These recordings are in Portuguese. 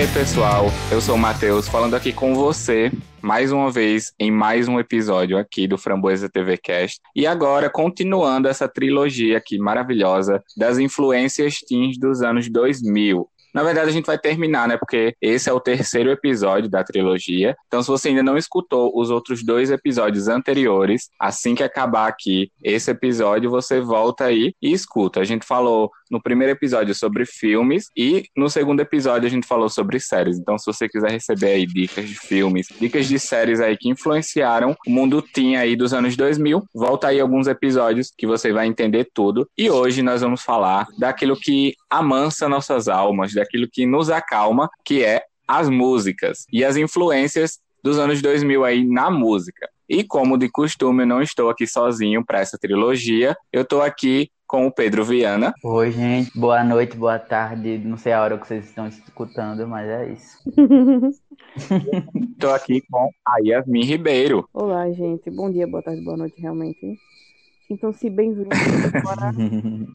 Aí, pessoal, eu sou o Matheus, falando aqui com você mais uma vez em mais um episódio aqui do Framboesa TV Cast. E agora, continuando essa trilogia aqui maravilhosa das influências teens dos anos 2000. Na verdade, a gente vai terminar, né? Porque esse é o terceiro episódio da trilogia. Então, se você ainda não escutou os outros dois episódios anteriores, assim que acabar aqui esse episódio, você volta aí e escuta. A gente falou no primeiro episódio sobre filmes e no segundo episódio a gente falou sobre séries. Então, se você quiser receber aí dicas de filmes, dicas de séries aí que influenciaram o mundo teen aí dos anos 2000, volta aí alguns episódios que você vai entender tudo. E hoje nós vamos falar daquilo que amansa nossas almas, daquilo que nos acalma, que é as músicas e as influências dos anos 2000 aí na música. E como de costume, eu não estou aqui sozinho para essa trilogia. Eu estou aqui com o Pedro Viana. Oi, gente. Boa noite, boa tarde. Não sei a hora que vocês estão escutando, mas é isso. Estou aqui com a Yasmin Ribeiro. Olá, gente. Bom dia, boa tarde, boa noite, realmente. Sintam-se bem-vindos para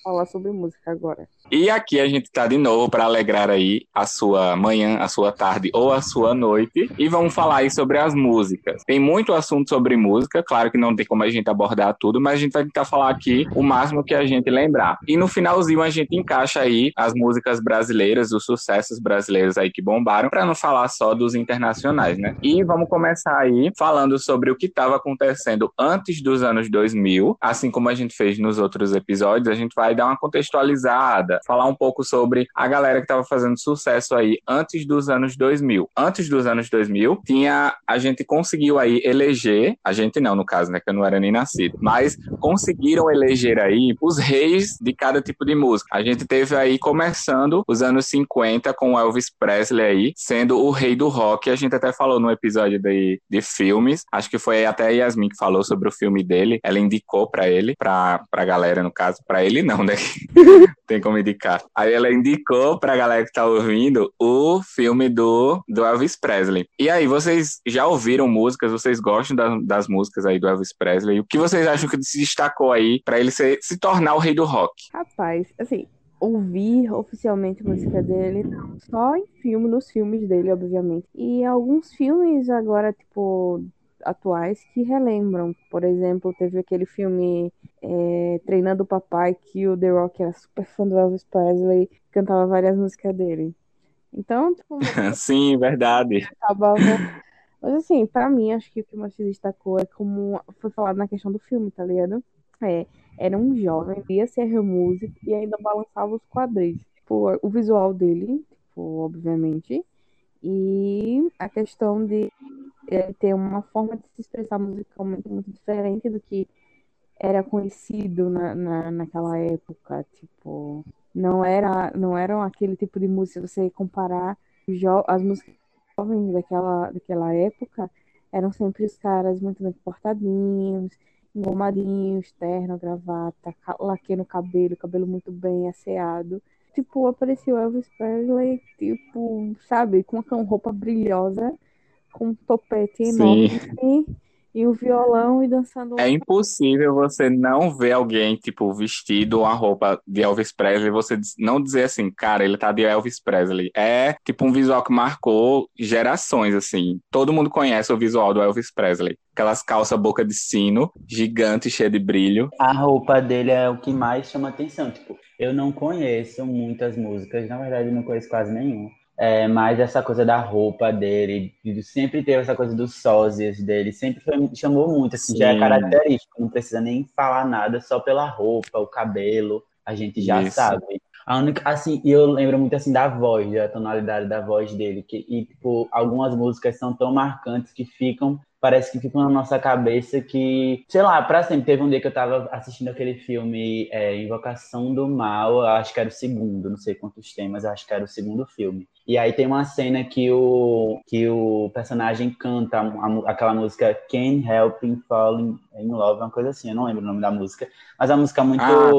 falar sobre música agora. E aqui a gente está de novo para alegrar aí a sua manhã, a sua tarde ou a sua noite. E vamos falar aí sobre as músicas. Tem muito assunto sobre música, claro que não tem como a gente abordar tudo, mas a gente vai tentar falar aqui o máximo que a gente lembrar. E no finalzinho a gente encaixa aí as músicas brasileiras, os sucessos brasileiros aí que bombaram, para não falar só dos internacionais, né? E vamos começar aí falando sobre o que estava acontecendo antes dos anos 2000, assim assim como a gente fez nos outros episódios, a gente vai dar uma contextualizada, falar um pouco sobre a galera que estava fazendo sucesso aí antes dos anos 2000. Antes dos anos 2000, tinha a gente conseguiu aí eleger, a gente não, no caso, né, que eu não era nem nascido, mas conseguiram eleger aí os reis de cada tipo de música. A gente teve aí começando os anos 50 com Elvis Presley aí, sendo o rei do rock. A gente até falou no episódio de, de filmes, acho que foi até a Yasmin que falou sobre o filme dele, ela indicou para ele ele, pra, pra galera, no caso, pra ele não, né? Tem como indicar. Aí ela indicou pra galera que tá ouvindo o filme do, do Elvis Presley. E aí, vocês já ouviram músicas? Vocês gostam das, das músicas aí do Elvis Presley? O que vocês acham que se destacou aí pra ele ser, se tornar o rei do rock? Rapaz, assim, ouvir oficialmente a música dele, só em filme, nos filmes dele, obviamente. E alguns filmes agora, tipo, atuais que relembram. Por exemplo, teve aquele filme é, Treinando o Papai, que o The Rock era super fã do Elvis Presley, cantava várias músicas dele. Então, tipo. Sim, verdade. Acabava. Mas assim, pra mim, acho que o que mais se destacou é como foi falado na questão do filme, tá ligado? É, era um jovem, ia ser músico e ainda balançava os quadris. Tipo, o visual dele, tipo, obviamente. E a questão de ele ter uma forma de se expressar musicalmente muito diferente do que era conhecido na, na, naquela época. Tipo, não era não eram aquele tipo de música, você comparar as músicas jovens daquela, daquela época, eram sempre os caras muito bem portadinhos, engomadinhos, terno, gravata, laque no cabelo, cabelo muito bem asseado tipo, apareceu Elvis Presley, tipo, sabe, com uma roupa brilhosa, com um topete enorme assim, e o violão e dançando. É impossível você não ver alguém, tipo, vestido uma roupa de Elvis Presley, você não dizer assim, cara, ele tá de Elvis Presley. É, tipo, um visual que marcou gerações, assim. Todo mundo conhece o visual do Elvis Presley. Aquelas calças boca de sino, gigante, cheia de brilho. A roupa dele é o que mais chama atenção, tipo, eu não conheço muitas músicas, na verdade, não conheço quase nenhuma. É, mas essa coisa da roupa dele, sempre teve essa coisa dos sósias dele, sempre foi, chamou muito, assim, Sim. já é característico, não precisa nem falar nada, só pela roupa, o cabelo, a gente já Isso. sabe. A única, assim, e eu lembro muito assim da voz, da tonalidade da voz dele, que, e tipo, algumas músicas são tão marcantes que ficam parece que fica na nossa cabeça que, sei lá, pra sempre. Teve um dia que eu tava assistindo aquele filme é, Invocação do Mal, acho que era o segundo, não sei quantos temas, acho que era o segundo filme. E aí tem uma cena que o, que o personagem canta a, aquela música Can't Help in Falling in Love, uma coisa assim, eu não lembro o nome da música, mas a música é muito. Ah,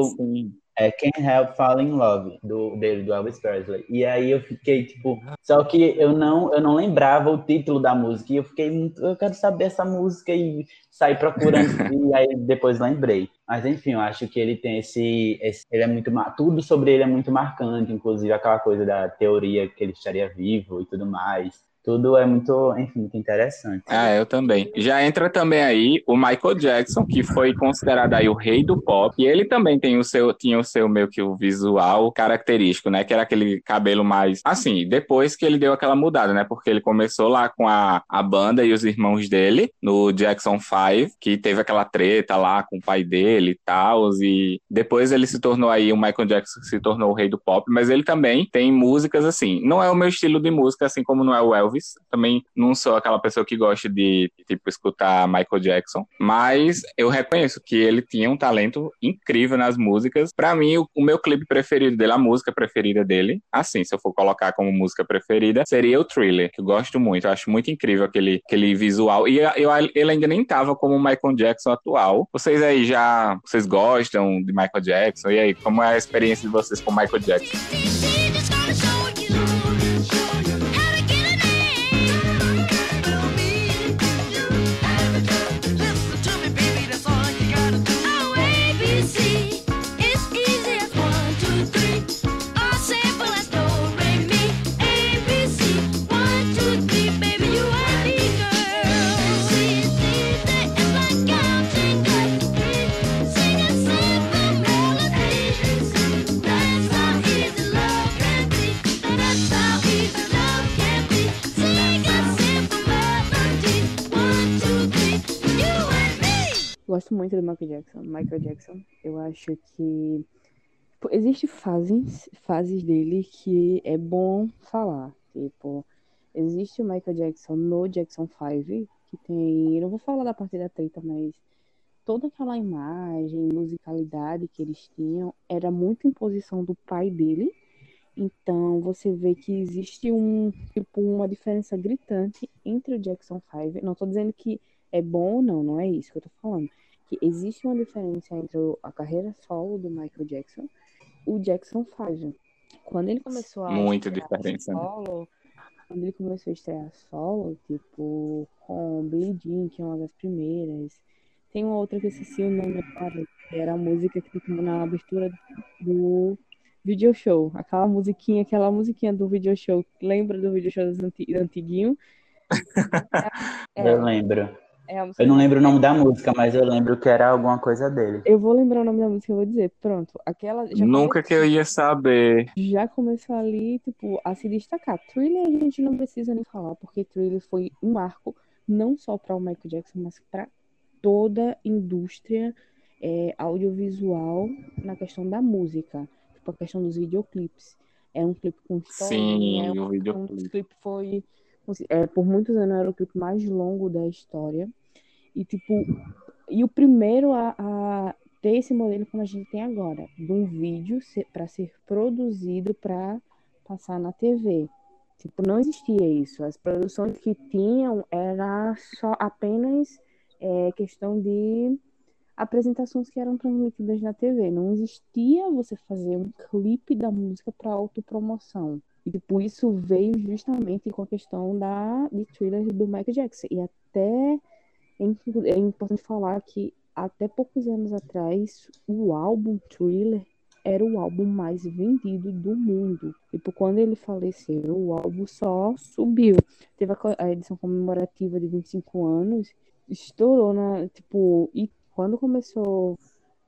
É Can't Help Falling in Love, do, dele, do Elvis Presley. E aí eu fiquei, tipo, só que eu não, eu não lembrava o título da música. E eu fiquei muito, eu quero saber essa música e saí procurando. e aí depois lembrei. Mas enfim, eu acho que ele tem esse, esse, ele é muito tudo sobre ele é muito marcante, inclusive aquela coisa da teoria que ele estaria vivo e tudo mais tudo é muito, enfim, muito interessante. Ah, eu também. Já entra também aí o Michael Jackson, que foi considerado aí o rei do pop, e ele também tem o seu, tinha o seu meio que o visual característico, né, que era aquele cabelo mais, assim, depois que ele deu aquela mudada, né, porque ele começou lá com a, a banda e os irmãos dele, no Jackson 5, que teve aquela treta lá com o pai dele e tal, e depois ele se tornou aí, o Michael Jackson se tornou o rei do pop, mas ele também tem músicas assim, não é o meu estilo de música, assim como não é o Elvis, Elvis. Também não sou aquela pessoa que gosta de, tipo, escutar Michael Jackson. Mas eu reconheço que ele tinha um talento incrível nas músicas. Para mim, o, o, meu clipe preferido dele, a música preferida dele, assim, se eu for colocar como música preferida, seria o Thriller, que eu gosto muito. Eu acho muito incrível aquele, aquele visual. E eu, ele ainda nem tava como o Michael Jackson atual. Vocês aí já, vocês gostam de Michael Jackson? E aí, como é a experiência de vocês com Michael Jackson? Gosto muito do Michael Jackson. Michael Jackson, eu acho que tipo, existe fases, fases dele que é bom falar. Tipo, existe o Michael Jackson no Jackson 5, que tem, eu não vou falar da parte da treta, mas toda aquela imagem, musicalidade que eles tinham era muito imposição do pai dele. Então você vê que existe um tipo uma diferença gritante entre o Jackson 5. Não estou dizendo que é bom ou não, não é isso que eu tô falando que existe uma diferença entre a carreira solo do Michael Jackson e o Jackson 5. Quando ele começou a Muita diferença. Né? Solo, né? quando ele começou a estrear solo, tipo, com Billie Jean, que é uma das primeiras. Tem uma outra que eu esqueci o nome agora, que era a música que ficou na abertura do video show. Aquela musiquinha, aquela musiquinha do video show. Lembra do video show antiguinho? É, eu lembro. É eu não lembro o nome da música, mas eu lembro que era alguma coisa dele. Eu vou lembrar o nome da música, eu vou dizer. Pronto, aquela. Nunca que eu ia saber. Já começou ali, tipo, a se destacar. Thriller a gente não precisa nem falar, porque Thriller foi um marco não só para o Michael Jackson, mas para toda a indústria é, audiovisual na questão da música. Tipo, a questão dos videoclipes. É um clipe com história. Sim, é um, o videoclipe. Um clipe foi é, por muitos anos era o clipe mais longo da história. E, tipo, e o primeiro a, a ter esse modelo como a gente tem agora, de um vídeo para ser produzido para passar na TV. Tipo, não existia isso. As produções que tinham era só apenas é, questão de apresentações que eram transmitidas na TV. Não existia você fazer um clipe da música para autopromoção. E, tipo, isso veio justamente com a questão da, de thriller do Michael Jackson. E até é, é importante falar que até poucos anos atrás, o álbum Thriller era o álbum mais vendido do mundo. Tipo, quando ele faleceu, o álbum só subiu. Teve a, a edição comemorativa de 25 anos, estourou na, tipo, e quando começou,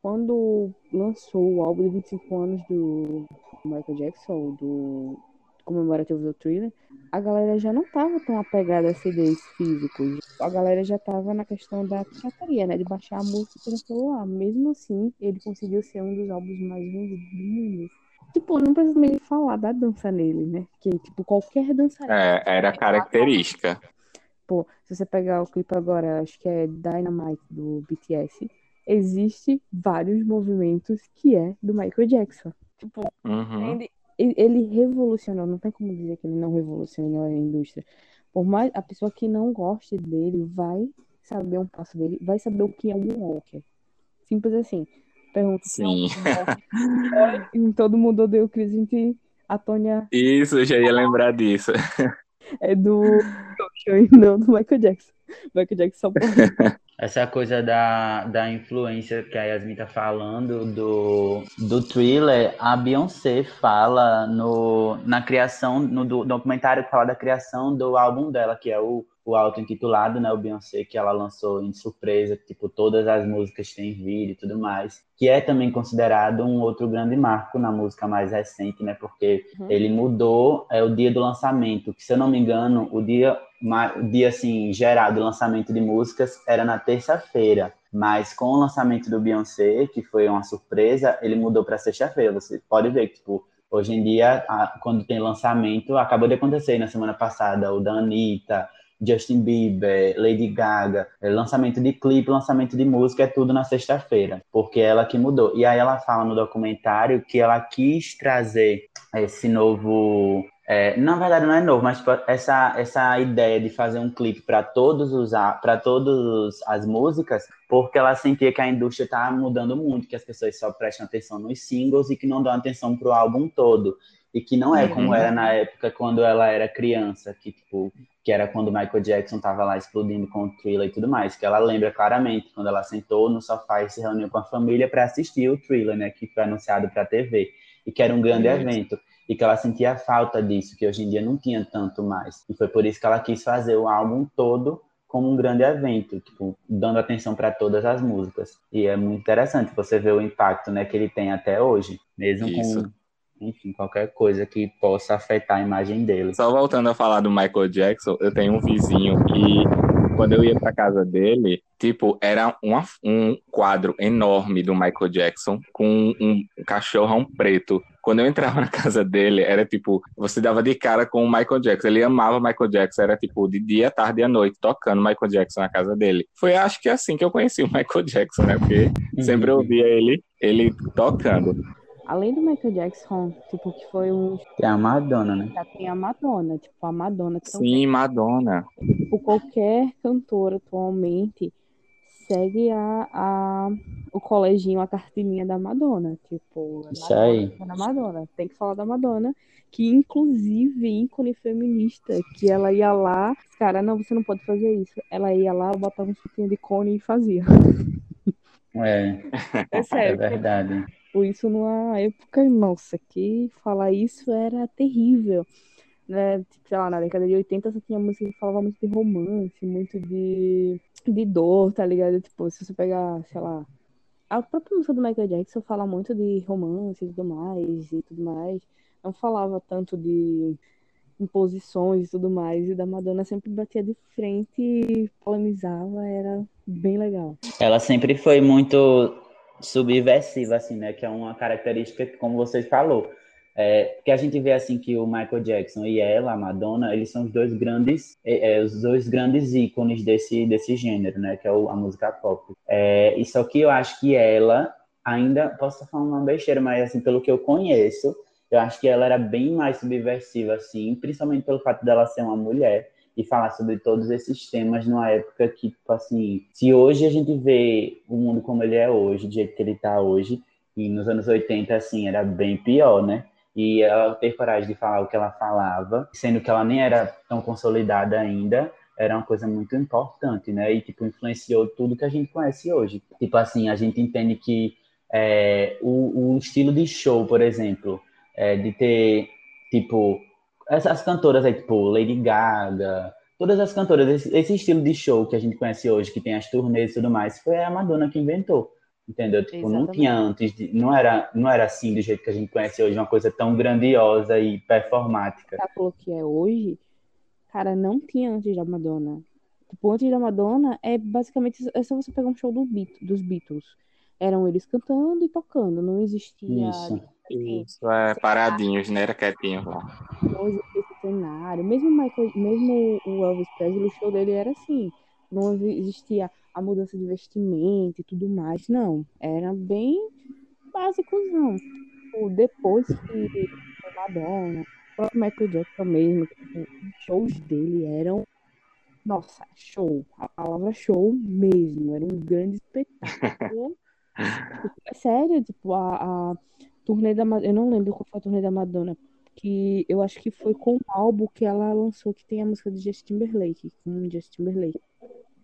quando lançou o álbum de 25 anos do Michael Jackson, do comemorativo do Thriller, a galera já não tava tão apegada a CDs físicos. A galera já tava na questão da pirataria, né? De baixar a música no celular. Mesmo assim, ele conseguiu ser um dos álbuns mais vendidos do mundo. Tipo, não precisa nem falar da dança nele, né? Que, tipo, qualquer dançarina. É, era característica. Pô, se você pegar o clipe agora, acho que é Dynamite do BTS, existe vários movimentos que é do Michael Jackson. Tipo, uhum. ele, ele revolucionou, não tem como dizer que ele não revolucionou a indústria. Por mais a pessoa que não goste dele vai saber um passo dele, vai saber o que é um walker. Simples assim. Pergunta Sim. em Todo Mundo Odeia o Chris, a gente, a Tônia Isso, eu já ia lembrar disso. é do não do Michael Jackson. Michael Jackson só. Essa coisa da, da influência que a Yasmin tá falando do, do thriller, a Beyoncé fala no, na criação, no do- documentário que fala da criação do álbum dela, que é o, o auto-intitulado, né, o Beyoncé, que ela lançou em surpresa, tipo, todas as músicas têm vídeo e tudo mais, que é também considerado um outro grande marco na música mais recente, né, porque Uhum. ele mudou é, o dia do lançamento, que se eu não me engano, o dia o dia assim geral do lançamento de músicas era na terça-feira, mas com o lançamento do Beyoncé, que foi uma surpresa, ele mudou para sexta-feira. Você pode ver que tipo hoje em dia a- quando tem lançamento, acabou de acontecer na semana passada o da Anitta, Justin Bieber, Lady Gaga, é, lançamento de clipe, lançamento de música, é tudo na sexta-feira, porque é ela que mudou. E aí ela fala no documentário que ela quis trazer esse novo é, na verdade não é novo, mas essa, essa ideia de fazer um clipe para todos os para todas as músicas, porque ela sentia que a indústria estava mudando muito, que as pessoas só prestam atenção nos singles e que não dão atenção pro álbum todo. E que não é Uhum. como era na época quando ela era criança, que tipo, que era quando Michael Jackson tava lá explodindo com o Thriller e tudo mais, que ela lembra claramente quando ela sentou no sofá e se reuniu com a família para assistir o Thriller, né, que foi anunciado para TV e que era um grande Isso. evento e que ela sentia falta disso, que hoje em dia não tinha tanto mais. E foi por isso que ela quis fazer o álbum todo como um grande evento, tipo, dando atenção para todas as músicas. E é muito interessante você ver o impacto, né, que ele tem até hoje, mesmo Isso. com enfim, qualquer coisa que possa afetar a imagem dele. Só voltando a falar do Michael Jackson, eu tenho um vizinho que, quando eu ia pra casa dele, tipo, era uma- um quadro enorme do Michael Jackson com um cachorrão preto. Quando eu entrava na casa dele, era tipo, você dava de cara com o Michael Jackson. Ele amava Michael Jackson, era tipo de dia, tarde e à noite, tocando Michael Jackson na casa dele. Foi acho que assim que eu conheci o Michael Jackson, né? Porque sempre eu via ele, ele tocando. Além do Michael Jackson, tipo, que foi um. Tem a Madonna, né? Já tem a Madonna, tipo, a Madonna. Que Sim, Madonna. tipo, qualquer cantor atualmente segue a, a, o coleginho, a cartilinha da Madonna. Tipo, é Isso Madonna, aí. é da Madonna. Tem que falar da Madonna, que inclusive ícone feminista, que ela ia lá, cara, não, você não pode fazer isso. Ela ia lá, botava um suquinho de cone e fazia. É, É é sério. verdade. Por isso, numa época, nossa, que falar isso era terrível. Né? Tipo, sei lá, na década de 80 só tinha música que falava muito de romance, muito de, de dor, tá ligado? Tipo, se você pegar, sei lá, a própria música do Michael Jackson fala muito de romance e tudo mais, e tudo mais. Não falava tanto de imposições e tudo mais. E da Madonna sempre batia de frente e polemizava, era bem legal. Ela sempre foi muito subversiva, assim, né? Que é uma característica que, como vocês falou, é, que a gente vê assim que o Michael Jackson e ela, a Madonna, eles são os dois grandes, é, é, os dois grandes ícones desse desse gênero, né? Que é o- a música pop. É, e só que eu acho que ela ainda posso falando uma besteira, mas assim pelo que eu conheço, eu acho que ela era bem mais subversiva, assim, principalmente pelo fato dela ser uma mulher e falar sobre todos esses temas numa época que, tipo assim, se hoje a gente vê o mundo como ele é hoje, do jeito que ele tá hoje, e nos anos 80, assim, era bem pior, né? E ela ter coragem de falar o que ela falava, sendo que ela nem era tão consolidada ainda, era uma coisa muito importante, né? E, tipo, influenciou tudo que a gente conhece hoje. Tipo assim, a gente entende que é, o, o estilo de show, por exemplo, é, de ter, tipo, essas cantoras aí, tipo, Lady Gaga, todas as cantoras, esse, esse estilo de show que a gente conhece hoje, que tem as turnês e tudo mais, foi a Madonna que inventou. Entendeu? Tipo, não Exatamente. tinha antes, de- não era, não era assim do jeito que a gente conhece hoje, uma coisa tão grandiosa e performática. espetáculo que é hoje, cara, não tinha antes da Madonna. Tipo, antes da Madonna é basicamente é só você pegar um show do Beat- dos Beatles. Eram eles cantando e tocando, não existia Isso. assim, Isso, é paradinhos, né? Era quietinho lá. não existia esse cenário. Mesmo Michael, mesmo o Elvis Presley, o show dele era assim, não existia a mudança de vestimenta e tudo mais, não. Era bem básicozão. Depois que a Madonna, o próprio Michael Jackson mesmo, os shows dele eram nossa, show. A palavra show mesmo. Era um grande espetáculo. É sério, tipo, a, a turnê da Eu não lembro qual foi a turnê da Madonna. Que eu acho que foi com o álbum que ela lançou, que tem a música de Justin Timberlake, com Justin Timberlake.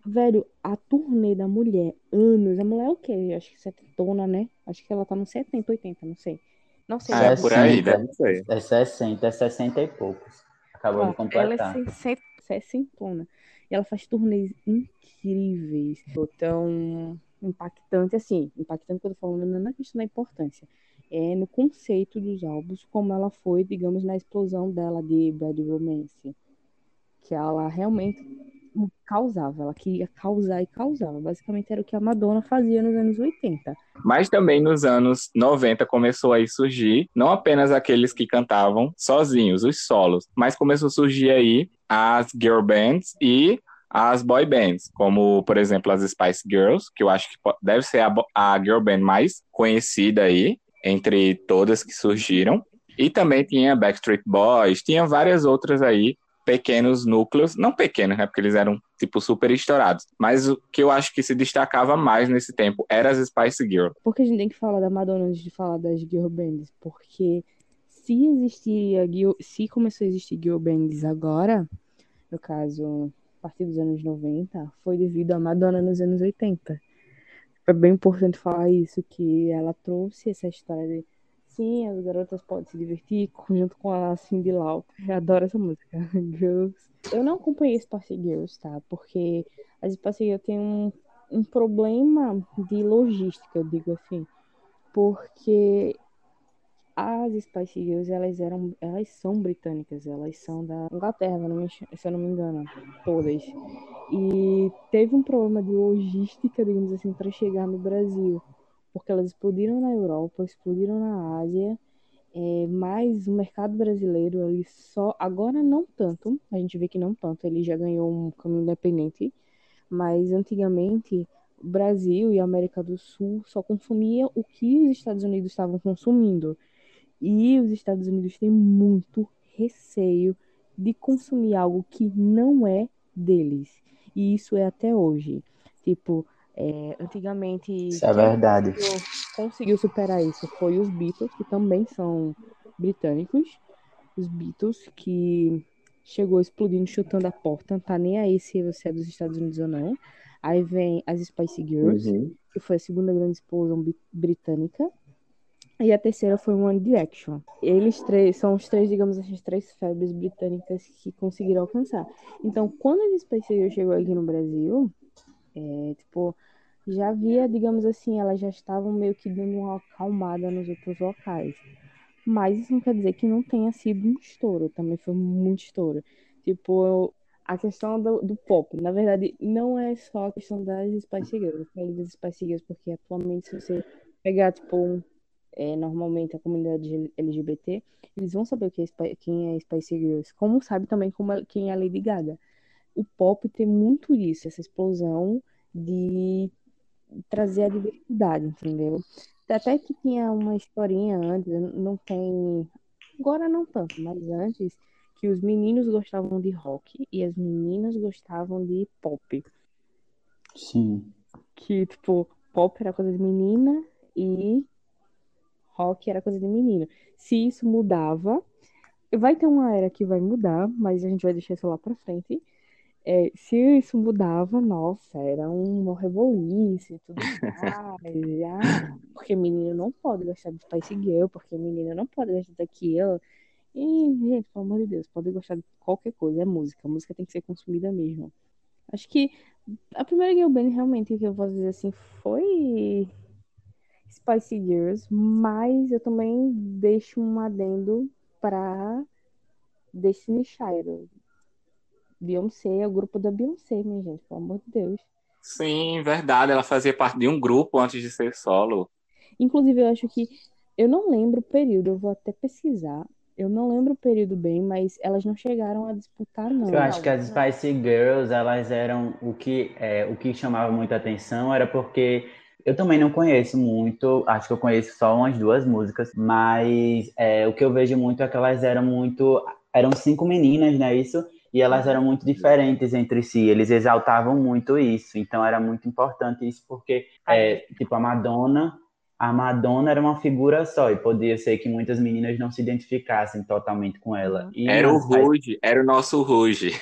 Velho, a turnê da mulher, anos. A mulher é o quê? Acho que setentona, né? Acho que ela tá nos 70, 80, não sei. Não sei. Ah, é por aí, ser. É 60, é 60 e poucos. Acabou ah, de completar. Ela é 60, E ela faz turnês incríveis. Tão impactante, assim. Impactante que eu falando não é na questão da importância. É no conceito dos álbuns, como ela foi, digamos, na explosão dela de Bad Romance. Que ela realmente causava, ela queria causar e causava. Basicamente era o que a Madonna fazia nos anos 80. Mas também nos anos 90 começou a surgir não apenas aqueles que cantavam sozinhos, os solos, mas começou a surgir aí as girl bands e as boy bands, como por exemplo as Spice Girls, que eu acho que deve ser a, a girl band mais conhecida aí entre todas que surgiram. E também tinha Backstreet Boys, tinha várias outras aí pequenos núcleos, não pequenos, né, porque eles eram tipo super estourados, mas o que eu acho que se destacava mais nesse tempo era as Spice Girls. Porque a gente tem que falar da Madonna antes de falar das girl bands, porque se existia, se começou a existir girl bands agora, no caso, a partir dos anos 90, foi devido à Madonna nos anos 80. É bem importante falar isso, que ela trouxe essa história de Sim, as garotas podem se divertir junto com a Cindy Lauper. Adoro essa música. Girls. Eu não acompanhei Spice Girls, tá? Porque as Spice Girls têm um, um problema de logística, eu digo assim. Porque as Spice Girls, elas eram, elas são britânicas, elas são da Inglaterra, se eu não me engano, todas. E teve um problema de logística, digamos assim, para chegar no Brasil porque elas explodiram na Europa, explodiram na Ásia, é, mas o mercado brasileiro, ele só. Agora não tanto, a gente vê que não tanto, ele já ganhou um caminho independente, mas antigamente o Brasil e a América do Sul só consumia o que os Estados Unidos estavam consumindo. E os Estados Unidos têm muito receio de consumir algo que não é deles. E isso é até hoje. Tipo, é, antigamente. Isso é verdade. Conseguiu, conseguiu, superar isso foi os Beatles, que também são britânicos. Os Beatles, que chegou explodindo, chutando a porta, não tá nem aí se você é dos Estados Unidos ou não. Aí vem as Spice Girls, uhum. que foi a segunda grande explosão britânica. E a terceira foi One Direction. Eles três são os três, digamos assim, as três febres britânicas que conseguiram alcançar. Então, quando as Spice Girls chegou aqui no Brasil, é, tipo, já havia, digamos assim, elas já estavam meio que dando uma acalmada nos outros locais. Mas isso não quer dizer que não tenha sido um estouro, também foi muito estouro. Tipo, a questão do, do pop, na verdade, não é só a questão das Spice Girls. Eu falei das Spice Girls porque atualmente, se você pegar, tipo, um, é, normalmente a comunidade LGBT, eles vão saber que é, quem é Spice Girls, como sabe também como é, quem é a Lady Gaga o pop tem muito isso, essa explosão de trazer a diversidade, entendeu? Até que tinha uma historinha antes, não tem. Agora não tanto, mas antes, que os meninos gostavam de rock e as meninas gostavam de pop. Sim. Que, tipo, pop era coisa de menina e rock era coisa de menino. Se isso mudava, vai ter uma era que vai mudar, mas a gente vai deixar isso lá pra frente é, se isso mudava, nossa, era um reboliço e tudo mais. ah, porque menino não pode gostar de Spice Girl, porque menina não pode gostar daquilo. E, gente, pelo amor de Deus, pode gostar de qualquer coisa, é música. A música tem que ser consumida mesmo. Acho que a primeira girl band, realmente, que eu posso dizer assim, foi Spice Girls, mas eu também deixo um adendo para Destiny Child. Beyoncé é o grupo da Beyoncé, minha gente, pelo amor de Deus. Sim, verdade. Ela fazia parte de um grupo antes de ser solo. Inclusive, eu acho que. Eu não lembro o período, eu vou até pesquisar. Eu não lembro o período bem, mas elas não chegaram a disputar, não. Eu acho que as Spice Girls, elas eram o que, é, o que chamava muita atenção era porque eu também não conheço muito, acho que eu conheço só umas duas músicas, mas é, o que eu vejo muito é que elas eram muito. Eram cinco meninas, né? Isso E elas eram muito diferentes entre si, eles exaltavam muito isso, então era muito importante isso, porque, é, tipo, a Madonna a Madonna era uma figura só e podia ser que muitas meninas não se identificassem totalmente com ela. E era o Ruge, era o nosso Ruge.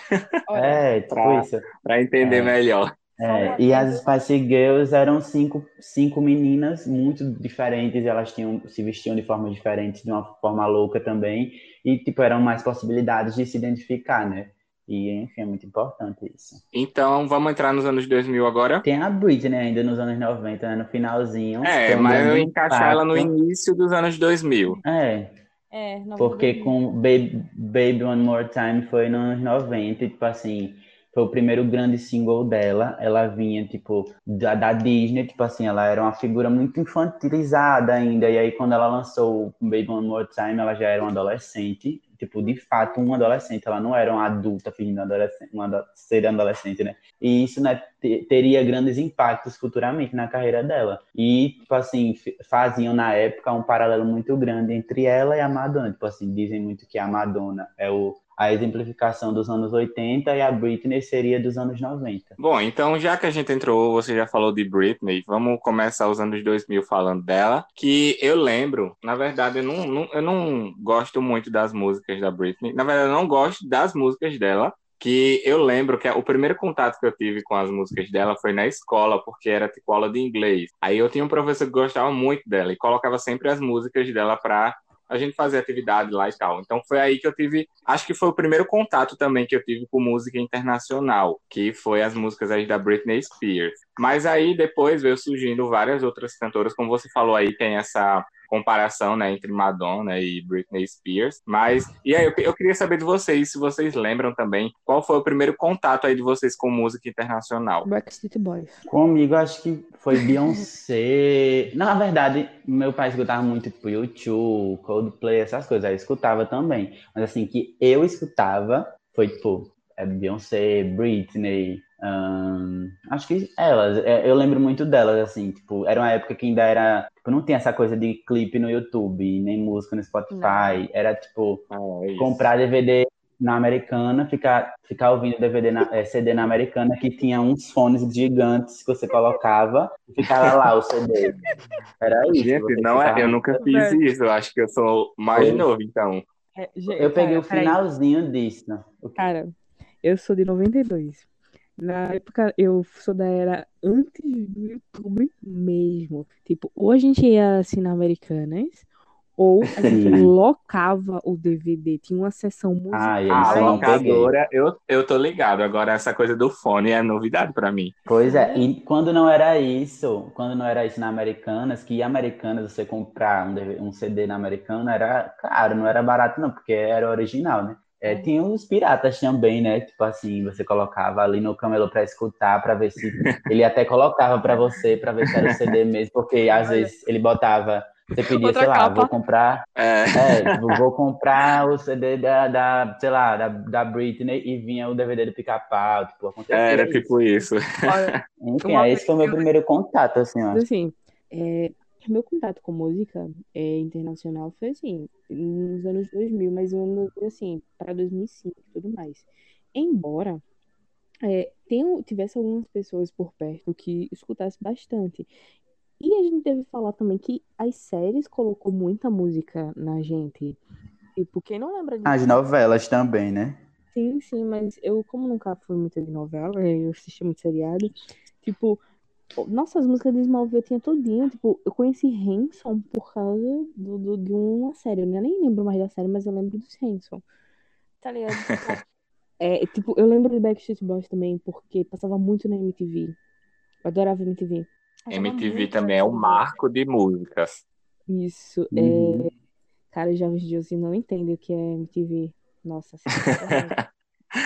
É, tipo pra, isso. Pra entender É. melhor. É, e as Spice Girls eram cinco, cinco meninas muito diferentes, elas tinham, se vestiam de formas diferentes, de uma forma louca também, e tipo, eram mais possibilidades de se identificar, né? E enfim, é muito importante isso. Então, vamos entrar nos anos 2000 agora? Tem a Britney ainda nos anos 90, né? No finalzinho. É, mas eu encaixar ela no início dos anos 2000. É, É, não Porque com Baby, Baby One More Time foi nos anos 90, e, tipo assim, foi o primeiro grande single dela. Ela vinha, tipo, da, da Disney, tipo assim, ela era uma figura muito infantilizada ainda. E aí, quando ela lançou Baby One More Time, ela já era uma adolescente, tipo, de fato, uma adolescente. Ela não era uma adulta fingindo adolescente, uma ser adolescente, né? E isso, né, te- teria grandes impactos futuramente na carreira dela. E, tipo assim, faziam na época um paralelo muito grande entre ela e a Madonna. Tipo assim, dizem muito que a Madonna é o, a exemplificação dos anos 80 e a Britney seria dos anos 90. Bom, então já que a gente entrou, você já falou de Britney, vamos começar os anos 2000 falando dela, que eu lembro, na verdade, eu não, não- eu não gosto muito das músicas da Britney, na verdade, eu não gosto das músicas dela, que eu lembro que o primeiro contato que eu tive com as músicas dela foi na escola, porque era tipo aula de inglês. Aí eu tinha um professor que gostava muito dela e colocava sempre as músicas dela pra a gente fazer atividade lá e tal. Então foi aí que eu tive, acho que foi o primeiro contato também que eu tive com música internacional, que foi as músicas aí da Britney Spears. Mas aí depois veio surgindo várias outras cantoras, como você falou aí, tem essa comparação, né, entre Madonna e Britney Spears. Mas e aí eu, eu queria saber de vocês, se vocês lembram também, qual foi o primeiro contato aí de vocês com música internacional? Backstreet Boys. Comigo, acho que foi Beyoncé. Na verdade, meu pai escutava muito tipo YouTube, Coldplay, essas coisas. Aí eu escutava também. Mas assim, que eu escutava foi tipo é, Beyoncé, Britney. ahn, acho que elas. é, eu lembro muito delas, assim. Tipo, era uma época que ainda era. Tipo, não tinha essa coisa de clipe no YouTube, nem música no Spotify. Era tipo Ah, é comprar DVD na americana, ficar, ficar ouvindo DVD na, eh, CD na americana que tinha uns fones gigantes que você colocava e ficava lá o CD. Era isso. Gente, não é, eu nunca fiz isso, eu acho que eu sou mais Foi. novo, então. É, gente, Eu peguei cara, o peraí. finalzinho disso. O que- Cara, eu sou de 92. Na época, eu sou da era antes do YouTube mesmo. Tipo, ou a gente ia assim na Americanas, ou a gente locava o DVD. Tinha uma sessão musical. Ah, A locadora, eu, eu tô ligado. Agora, essa coisa do fone é novidade pra mim. Pois é, e quando não era isso, quando não era isso na Americanas, que Americanas você comprar um, DV um CD na Americana era caro, não era barato não, porque era original, né? É, tinha os piratas também, né? Tipo assim, você colocava ali no camelô pra escutar, pra ver se ele até colocava pra você, pra ver se era o CD mesmo, porque às Olha. vezes ele botava, você pedia, Outra sei lá, capa. vou comprar É, é, vou comprar o CD da, da sei lá, da, da Britney e vinha o DVD do Pica-Pau, tipo, acontecia era isso. tipo isso. Olha, Enfim, Uma esse foi o meu primeiro contato, assim, ó. assim, é, meu contato com música é, internacional foi assim, nos anos 2000, mas ando assim, para 2005 e tudo mais. Embora é, tenham- tivesse algumas pessoas por perto que escutasse bastante. E a gente deve falar também que as séries colocou muita música na gente. Tipo, quem não lembra de As novelas também, né? Sim, sim, mas eu, como nunca fui muito de novela, eu assisti muito seriado, tipo, nossa, as músicas de Smallville eu tinha todinho, tipo, eu conheci Hanson por causa do, do- de uma série, eu nem lembro mais da série, mas eu lembro dos Hanson, tá ligado? É, tipo, eu lembro de Backstreet Boys também, porque passava muito na MTV, eu adorava MTV. Passava MTV também é um marco de músicas. Isso, Uhum. é... Cara, os jovens de hoje não entendem o que é MTV. Nossa, assim,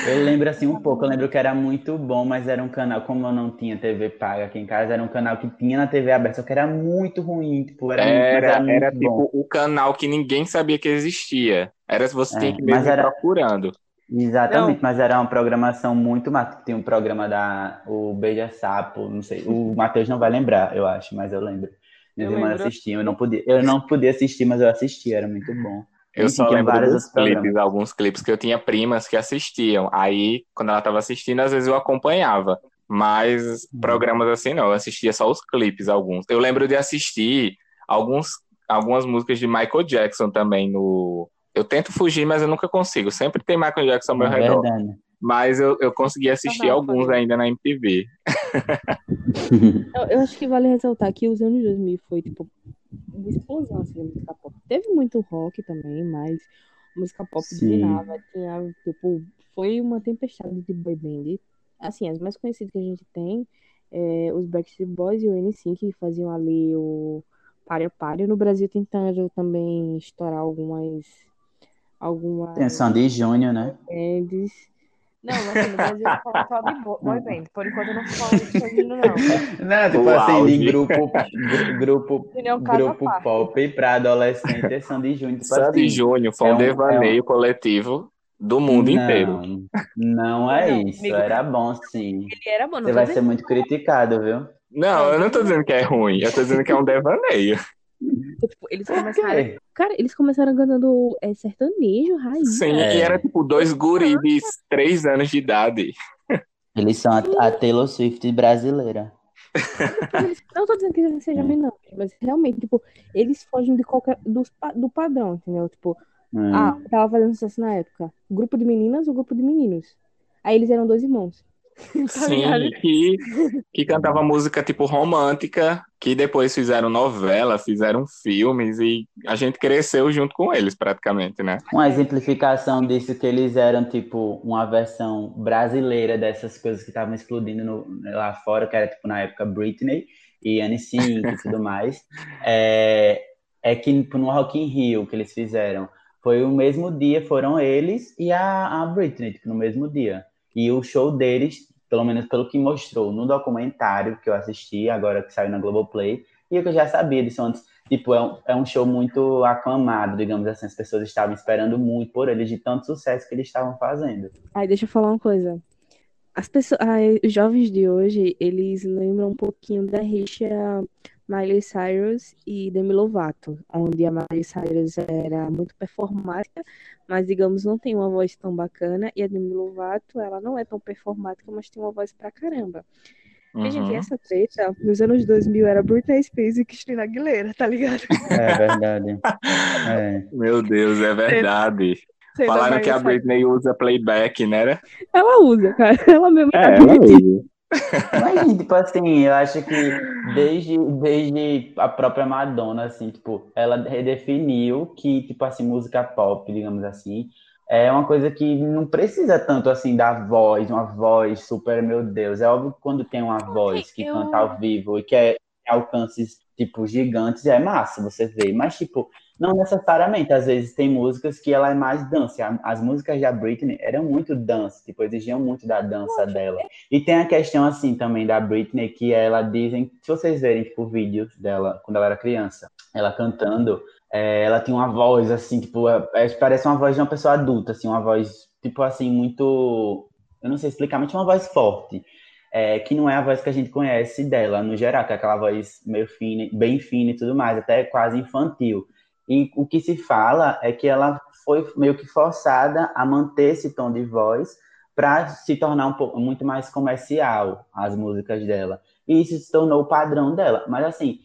Eu lembro assim um pouco, eu lembro que era muito bom, mas era um canal, como eu não tinha TV paga aqui em casa, era um canal que tinha na TV aberta, só que era muito ruim, tipo, era, muito, mas Era, era muito era bom. tipo o canal que ninguém sabia que existia. Era se você É, tinha que mas mesmo ir era- procurando. Exatamente, mas era uma programação muito massa. Tinha um programa da o Beija Sapo, não sei, o Matheus não vai lembrar, eu acho, mas eu lembro. Minhas Eu irmãs assistiam, eu não podia, eu não podia assistir, mas eu assistia, era muito bom. Eu Enfim, só lembro vários dos clipes, alguns clipes que eu tinha primas que assistiam. Aí, quando ela tava assistindo, às vezes eu acompanhava. Mas Uhum. programas assim não, eu assistia só os clipes, alguns. Eu lembro de assistir alguns, algumas músicas de Michael Jackson também no. Eu tento fugir, mas eu nunca consigo. Sempre tem Michael Jackson ao meu É redor. verdade. Mas eu, eu consegui assistir Não, alguns foi. ainda na MTV. Eu, eu acho que vale ressaltar que os anos 2000 foi, tipo, uma explosão, assim, da música pop. Teve muito rock também, mas música pop dominava. Tinha, tipo, foi uma tempestade de boy band. Assim, as mais conhecidas que a gente tem, é, os Backstreet Boys e o NSYNC, que faziam ali o Páreo Páreo. No Brasil tentando também estourar algumas... Algumas Tem o Sandy Júnior, né? bands. Não, mas assim, no Brasil eu falo bo- boy band. Por enquanto eu não falo de feminino, não. Não, tipo assim, auge. de grupo, gru- grupo, é um grupo pop pra adolescente é Sandy Júnior. Tipo Sandy assim, Júnior foi é um, um- devaneio coletivo do mundo não, inteiro. Não é Não, isso, amigo. era bom sim. Ele era bom, não Você vai ser muito criticado, viu? Não, eu não tô dizendo que é ruim, eu tô dizendo que é um devaneio. Que, tipo, eles começaram. quê? Cara, eles começaram cantando é, sertanejo, raiz. Sim, É. e era tipo dois guris de três anos de idade. Eles são a, a Taylor Swift brasileira. Não tô dizendo que eles sejam menores, mas realmente, tipo, eles fogem de qualquer, pa- do padrão, entendeu? Tipo, Hum. ah, tava fazendo sucesso na época. Grupo de meninas ou grupo de meninos? Aí eles eram dois irmãos. Tá? Sim, que, que cantava música tipo romântica, que depois fizeram novela, fizeram filmes e a gente cresceu junto com eles praticamente, né? Uma exemplificação disso que eles eram tipo uma versão brasileira dessas coisas que estavam explodindo no- lá fora, que era tipo na época Britney e N5 e tudo mais. É, é que tipo, no Rock in Rio que eles fizeram foi o mesmo dia, foram eles e a, a Britney, tipo, no mesmo dia. E o show deles, pelo menos pelo que mostrou no documentário que eu assisti, agora que saiu na Globoplay, e o que eu já sabia disso antes, tipo, é um, é um show muito aclamado, digamos assim, as pessoas estavam esperando muito por eles, de tanto sucesso que eles estavam fazendo. Aí deixa eu falar uma coisa. As pessoas, os jovens de hoje, eles lembram um pouquinho da rixa Miley Cyrus e Demi Lovato, onde a Miley Cyrus era muito performática, mas digamos não tem uma voz tão bacana, e a Demi Lovato, ela não é tão performática, mas tem uma voz pra caramba. E, gente, Uhum. essa treta, nos anos 2000 era Britney Spears e Christina Aguilera, tá ligado? É verdade. É. Meu Deus, é verdade. Sei Falaram que a. Britney usa playback, né? Ela usa, cara. Ela mesmo É, tá ela usa. Mas, tipo assim, eu acho que desde, desde a própria Madonna, assim, tipo, ela redefiniu que, tipo assim, música pop, digamos assim, é uma coisa que não precisa tanto, assim, da voz, uma voz super, meu Deus. É óbvio que quando tem uma voz que canta ao vivo e que é, alcances, tipo, gigantes, é massa você ver. Mas, tipo, não necessariamente. Às vezes tem músicas que ela é mais dance. A- As músicas da Britney eram muito dance, tipo, exigiam muito da dança dela. E tem a questão, assim, também da Britney, que ela dizem, se vocês verem, tipo, vídeos dela, quando ela era criança, ela cantando, é, ela tinha uma voz, assim, tipo, é- é- parece uma voz de uma pessoa adulta, assim, uma voz, tipo, assim, muito, eu não sei explicar, mas uma voz forte, é, que não é a voz que a gente conhece dela, no geral, que é aquela voz meio fina, bem fina e tudo mais, até quase infantil. E o que se fala é que ela foi meio que forçada a manter esse tom de voz para se tornar um pouco muito mais comercial as músicas dela. E isso se tornou o padrão dela. Mas assim,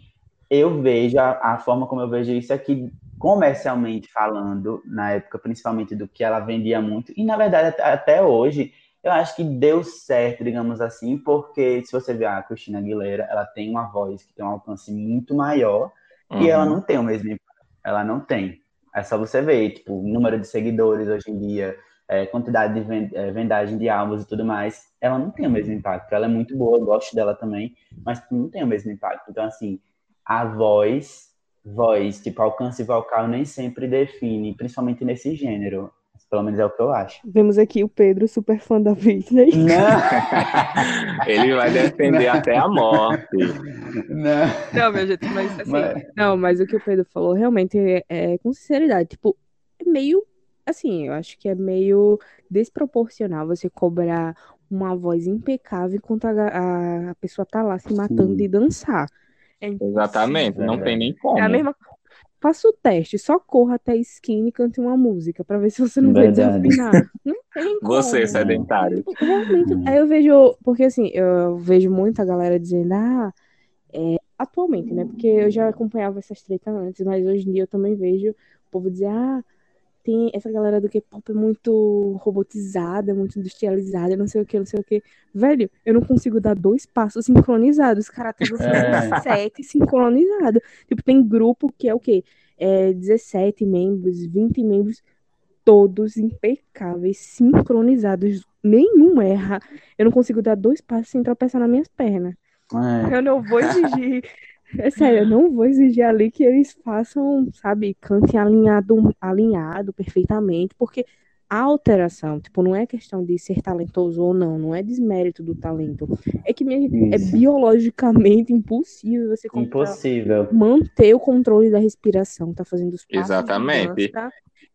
eu vejo a, a forma como eu vejo isso é que comercialmente falando, na época principalmente do que ela vendia muito, e na verdade até, hoje, eu acho que deu certo, digamos assim, porque se você ver a Christina Aguilera, ela tem uma voz que tem um alcance muito maior e ela Uhum. não tem o mesmo impacto. Ela não tem. É só você ver, tipo, número de seguidores hoje em dia, é, quantidade de é, vendagem de álbuns e tudo mais. Ela não tem o mesmo impacto. Ela é muito boa, eu gosto dela também, mas não tem o mesmo impacto. Então, assim, a voz, voz, tipo, alcance vocal nem sempre define, principalmente nesse gênero. Pelo menos é o que eu acho. Vemos aqui o Pedro, super fã da Britney. Não! Ele vai defender até a morte. não. Não, meu gente, mas assim. Mas- Não, mas o que o Pedro falou realmente é, é com sinceridade. Tipo, é meio. Assim, eu acho que é meio desproporcional você cobrar uma voz impecável enquanto a, a, a pessoa tá lá se matando Sim. de dançar. É. Exatamente, não tem nem como. É a mesma. Faça o teste, só corra até a esquina e cante uma música pra ver se você não vai Verdade. desafinar. Não tem como. Você, sedentário. Realmente, Hum. aí eu vejo, porque assim, eu vejo muita galera dizendo, ah, é, atualmente, né? Porque eu já acompanhava essas tretas antes, mas hoje em dia eu também vejo o povo dizer, ah, tem essa galera do K-pop é muito robotizada, muito industrializada, não sei o que, não sei o que. Velho, eu não consigo dar dois passos sincronizados. Os caras estão É. sete sincronizados. Tipo, tem grupo que é o quê? É 17 membros, 20 membros, todos impecáveis, sincronizados. Nenhum erra. Eu não consigo dar dois passos sem tropeçar nas minhas pernas. É. Eu não vou exigir. É sério, eu não vou exigir ali que eles façam, sabe, cantem alinhado, alinhado perfeitamente, porque a alteração, tipo, não é questão de ser talentoso ou não, não é desmérito do talento. É que minha gente, é biologicamente impossível você controlar- Impossível. manter o controle da respiração, tá fazendo os passos Exatamente. dança,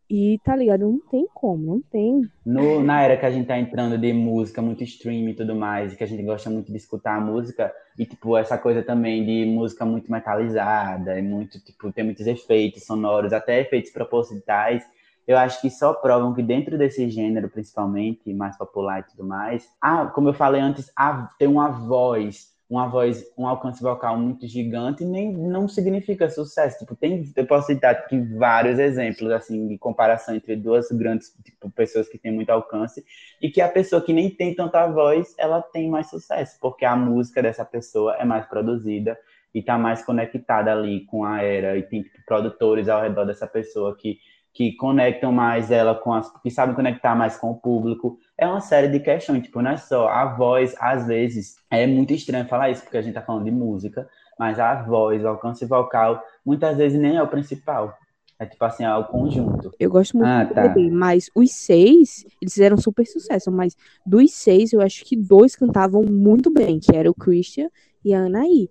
e tá ligado? Não tem como, não tem. No, na era que a gente tá entrando de música, muito stream e tudo mais, e que a gente gosta muito de escutar a música, e tipo, essa coisa também de música muito metalizada, e muito, tipo, tem muitos efeitos sonoros, até efeitos propositais, eu acho que só provam que dentro desse gênero, principalmente, mais popular e tudo mais, ah, como eu falei antes, a, tem uma voz, uma voz, um alcance vocal muito gigante, nem não significa sucesso. Tipo, tem, eu posso citar aqui vários exemplos assim de comparação entre duas grandes tipo, pessoas que têm muito alcance e que a pessoa que nem tem tanta voz, ela tem mais sucesso, porque a música dessa pessoa é mais produzida e tá mais conectada ali com a era e tem tipo, produtores ao redor dessa pessoa que que conectam mais ela com as que sabem conectar mais com o público. É uma série de questões, tipo, não é só a voz, às vezes, é muito estranho falar isso, porque a gente tá falando de música, mas a voz, o alcance vocal, muitas vezes nem é o principal. É tipo assim, é o conjunto. Eu gosto muito Ah, do tá. BBB, mas os seis, eles fizeram super sucesso, mas dos seis, eu acho que dois cantavam muito bem, que era o Christian e a Anaí.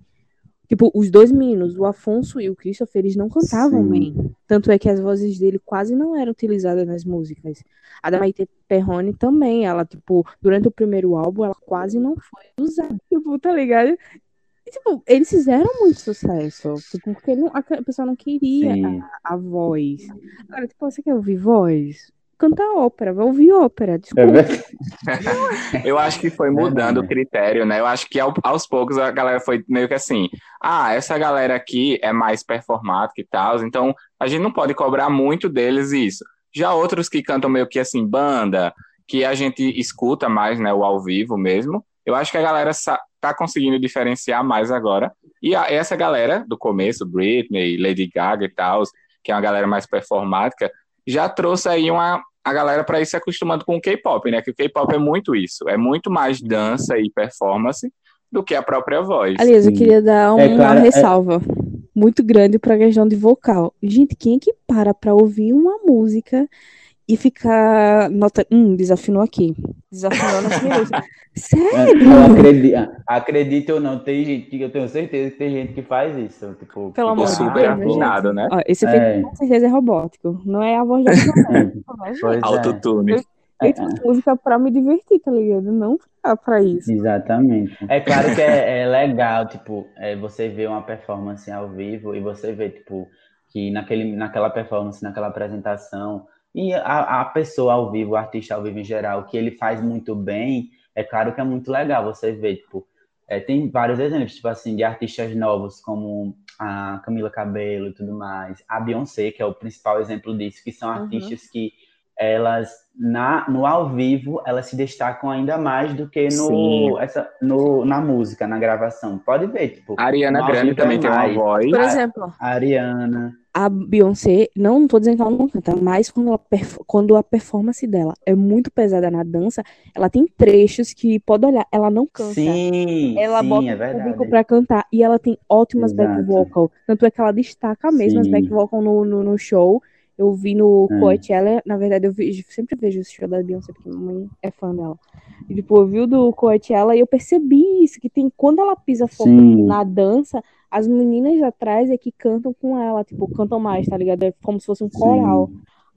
Tipo, os dois meninos, o Afonso e o Christopher, eles não cantavam Sim. bem. Tanto é que as vozes dele quase não eram utilizadas nas músicas. A da Maite Perrone também, ela, tipo, durante o primeiro álbum, ela quase não foi usada. Tipo, tá ligado? E, tipo, eles fizeram muito sucesso. Tipo, porque não, a pessoa não queria Sim. a voz. Agora, tipo, você quer ouvir voz? Canta ópera, vai ouvir ópera, É desculpa. Eu acho que foi mudando o Verdade. critério, né? Eu acho que ao- aos poucos a galera foi meio que assim: ah, essa galera aqui é mais performática e tal, então a gente não pode cobrar muito deles isso. Já outros que cantam meio que assim, banda, que a gente escuta mais, né, o ao vivo mesmo, eu acho que a galera tá conseguindo diferenciar mais agora. E a- essa galera do começo, Britney, Lady Gaga e tal, que é uma galera mais performática, já trouxe aí uma, a galera para ir se acostumando com o K-pop, né? Que o K-pop é muito isso, é muito mais dança e performance do que a própria voz. Aliás, eu queria dar É uma é- ressalva muito grande pra questão de vocal. Gente, quem é que para pra ouvir uma música e ficar nota, hum, desafinou aqui, desafinou na primeira. Sério? Eu acredito, acredito ou não, tem gente que eu tenho certeza que tem gente que faz isso. Tipo, Pelo amor de Deus, né, afinado, né? Ó, esse É. efeito com certeza é robótico, não é a voz não, né, é. Autotune. Eu tenho música pra me divertir, tá ligado? Não pra, pra isso. Exatamente. É claro que é, é legal, tipo, é, você ver uma performance ao vivo e você vê, tipo, que naquele, naquela performance, naquela apresentação, e a, a pessoa ao vivo, o artista ao vivo em geral, que ele faz muito bem, é claro que é muito legal você ver, tipo, é, tem vários exemplos, tipo assim, de artistas novos, como a Camila Cabello e tudo mais, a Beyoncé, que é o principal exemplo disso, que são Uhum. artistas que elas na, no ao vivo elas se destacam ainda mais do que Sim. no, essa, no na música, na gravação. Pode ver, tipo, A Ariana Grande é também tem uma voz. Por exemplo, A Ariana. a Beyoncé, não tô dizendo que ela não canta, mas quando, ela quando a performance dela é muito pesada na dança, ela tem trechos que, pode olhar, ela não canta. Sim, Ela sim, bota é o público verdade. pra cantar e ela tem ótimas back Exato. vocal. Tanto é que ela destaca mesmo as Sim. back vocal no, no, no show. Eu vi no É. Coachella, na verdade eu vejo- sempre vejo esse show da Beyoncé, porque minha mãe é fã dela. E tipo, eu vi o do Coachella e eu percebi isso, que tem quando ela pisa forte Sim. na dança, as meninas atrás é que cantam com ela, tipo, cantam mais, tá ligado? É como se fosse um Sim. coral.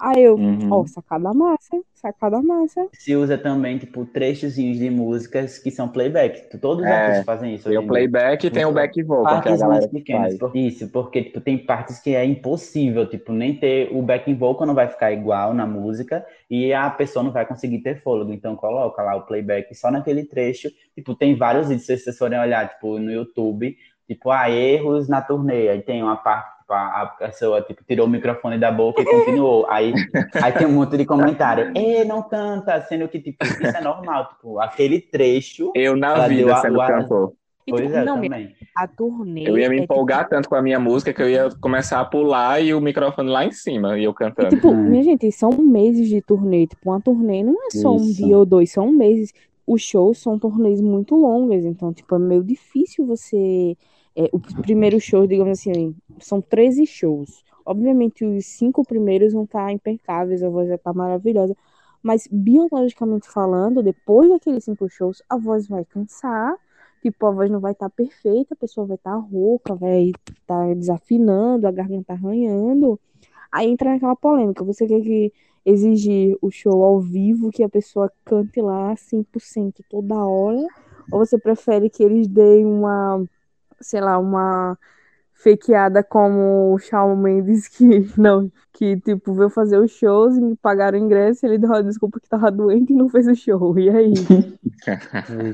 Aí eu, Uhum. ó, sacada massa, sacada massa. Se usa também, tipo, trechozinhos de músicas que são playback. Todos os É, artistas fazem isso. Tem o playback e tem o back vocal, que é a Partes mais pequenas. por- Isso, porque tipo, tem partes que é impossível, tipo, nem ter o backing vocal não vai ficar igual na música e a pessoa não vai conseguir ter fôlego. Então coloca lá o playback só naquele trecho. Tipo, tem vários vídeos, se vocês forem olhar, tipo, no YouTube, tipo, ah, erros na turnê. Aí tem uma parte, tipo, a, a pessoa tipo, tirou o microfone da boca e continuou. Aí, aí tem um monte de comentário. Ê, não canta, sendo que, tipo, isso é normal, tipo, aquele trecho. Eu na vida sendo a- cantor. E, Pois tipo, é, não, também. a turnê. Eu ia me é, empolgar tipo, tanto com a minha música que eu ia começar a pular e o microfone lá em cima e eu E, cantando. tipo, Hum. minha gente, são meses de turnê. Tipo, uma turnê não é só um Isso. dia ou dois, são meses. Os shows são turnês muito longas, então, tipo, é meio difícil você. É, os primeiros shows, digamos assim, são 13 shows. Obviamente, os cinco primeiros vão estar impecáveis, a voz vai estar maravilhosa. Mas, biologicamente falando, depois daqueles cinco shows, a voz vai cansar. Tipo, a voz não vai estar perfeita, a pessoa vai estar rouca, vai estar desafinando, a garganta arranhando. Aí entra naquela polêmica. Você quer que exigir o show ao vivo, que a pessoa cante lá 100% toda hora? Ou você prefere que eles deem uma, sei lá, uma fakeada como o Shawn Mendes, que não, que tipo, veio fazer os shows e pagaram o ingresso, ele deu a desculpa que tava doente e não fez o show. E aí?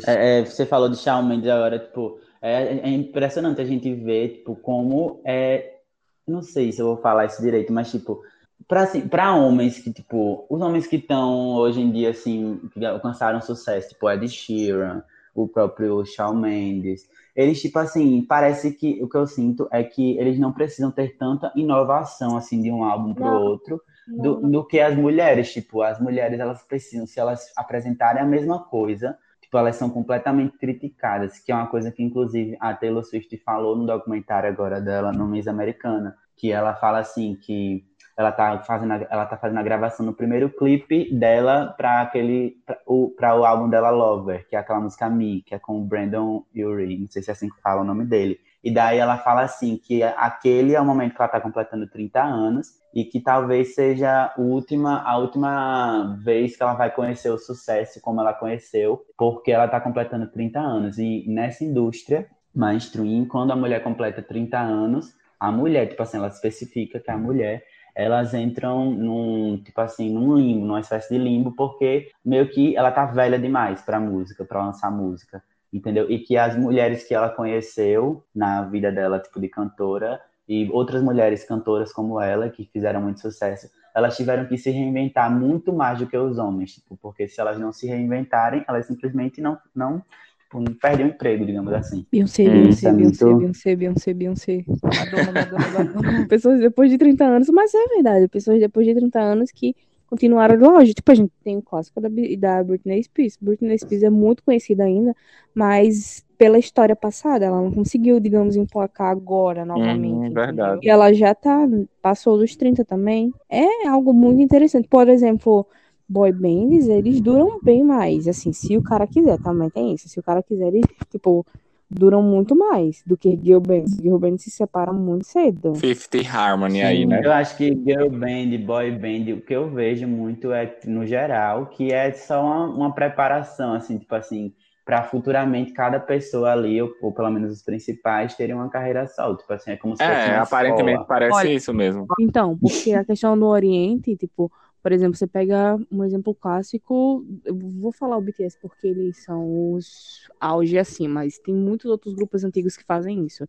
É, é, você falou de Shawn Mendes agora, tipo, é, é impressionante a gente ver, tipo, como é, não sei se eu vou falar isso direito, mas, tipo, para assim, pra homens que, tipo, os homens que estão hoje em dia, assim, que alcançaram sucesso, tipo, Ed Sheeran, o próprio Shawn Mendes, eles, tipo, assim, parece que, o que eu sinto é que eles não precisam ter tanta inovação, assim, de um álbum pro Não. outro, do, do que as mulheres, tipo, as mulheres, elas precisam, se elas apresentarem a mesma coisa, tipo, elas são completamente criticadas, que é uma coisa que, inclusive, a Taylor Swift falou no documentário agora dela, no Miss Americana, que ela fala assim, que ela tá fazendo a, ela tá fazendo a gravação no primeiro clipe dela para aquele para o, pra o álbum dela Lover, que é aquela música Me, que é com o Brandon Urie, não sei se é assim que fala o nome dele. E daí ela fala assim que aquele é o momento que ela tá completando 30 anos e que talvez seja a última, a última vez que ela vai conhecer o sucesso como ela conheceu, porque ela tá completando 30 anos. E nessa indústria mainstream, quando a mulher completa 30 anos, a mulher, tipo assim, ela especifica que a mulher elas entram num, tipo assim, num limbo, numa espécie de limbo, porque meio que ela tá velha demais pra música, pra lançar música, entendeu? E que as mulheres que ela conheceu na vida dela, tipo de cantora, e outras mulheres cantoras como ela, que fizeram muito sucesso, elas tiveram que se reinventar muito mais do que os homens, tipo, porque se elas não se reinventarem, elas simplesmente não, não tipo, perdem o emprego, digamos assim. Beyoncé, Hum, Beyoncé, isso é Beyoncé, muito- Beyoncé, Beyoncé, Beyoncé. Madonna, Madonna, Madonna. Pessoas depois de 30 anos, mas é verdade, pessoas depois de 30 anos que continuaram no auge. Tipo, a gente tem o clássico da, da Britney Spears. Britney Spears é muito conhecida ainda, mas pela história passada, ela não conseguiu, digamos, emplacar agora novamente. Entendeu? verdade. E ela já tá, passou dos 30 também. É algo muito interessante. Por exemplo, boy bands, eles duram bem mais, assim, se o cara quiser, também tem isso. Se o cara quiser, eles, tipo, duram muito mais do que girl bands. Girl bands se separam muito cedo. Fifty Harmony aí, né? Eu acho que girl band, boy band, o que eu vejo muito é, no geral, que é só uma, uma preparação, assim, tipo assim, para futuramente cada pessoa ali, ou, ou pelo menos os principais, terem uma carreira solo. Tipo assim, é como se fosse É, uma aparentemente escola. parece Olha, isso mesmo. Então, porque a questão do Oriente, tipo, por exemplo, você pega um exemplo clássico, eu vou falar o BTS porque eles são os auge assim, mas tem muitos outros grupos antigos que fazem isso,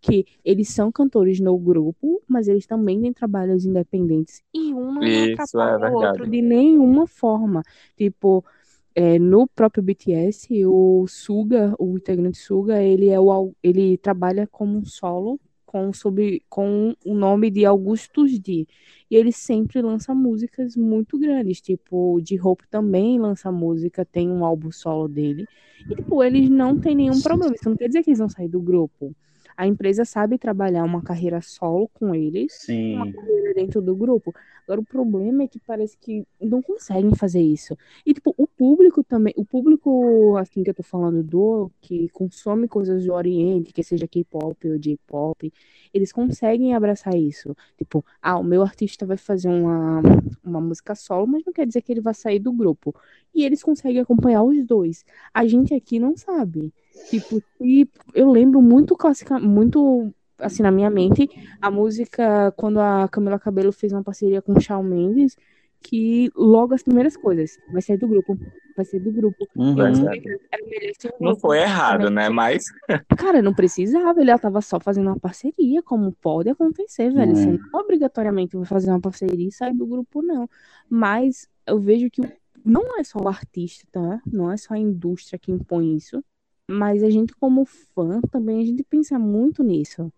que eles são cantores no grupo, mas eles também têm trabalhos independentes e um não Isso, atrapalha é o outro de nenhuma forma. Tipo, é, no próprio BTS, o Suga, o integrante Suga, ele é o ele trabalha como um solo com sob com o nome de Augustus D. E ele sempre lança músicas muito grandes, tipo, de Hope também lança música, tem um álbum solo dele. E tipo, eles não têm nenhum problema. Isso não quer dizer que eles vão sair do grupo. A empresa sabe trabalhar uma carreira solo com eles, Sim. uma carreira dentro do grupo. Agora, o problema é que parece que não conseguem fazer isso. E, tipo, o público também, o público, assim, que eu tô falando do, que consome coisas do Oriente, que seja K-pop ou J-pop, eles conseguem abraçar isso. Tipo, ah, o meu artista vai fazer uma, uma música solo, mas não quer dizer que ele vai sair do grupo. E eles conseguem acompanhar os dois. A gente aqui não sabe. Tipo, e eu lembro muito clássica, muito assim na minha mente a música quando a Camila Cabello fez uma parceria com o Shawn Mendes, que logo as primeiras coisas vai sair do grupo, vai sair do grupo. Uhum. Não sei, era melhor ser Não grupo, foi errado, né? Mas Cara, não precisava, ele tava só fazendo uma parceria, como pode acontecer, velho. É. Você não obrigatoriamente vai fazer uma parceria e sair do grupo, não. Mas eu vejo que não é só o artista, tá? Não é só a indústria que impõe isso. Mas a gente, como fã, também a gente pensa muito nisso.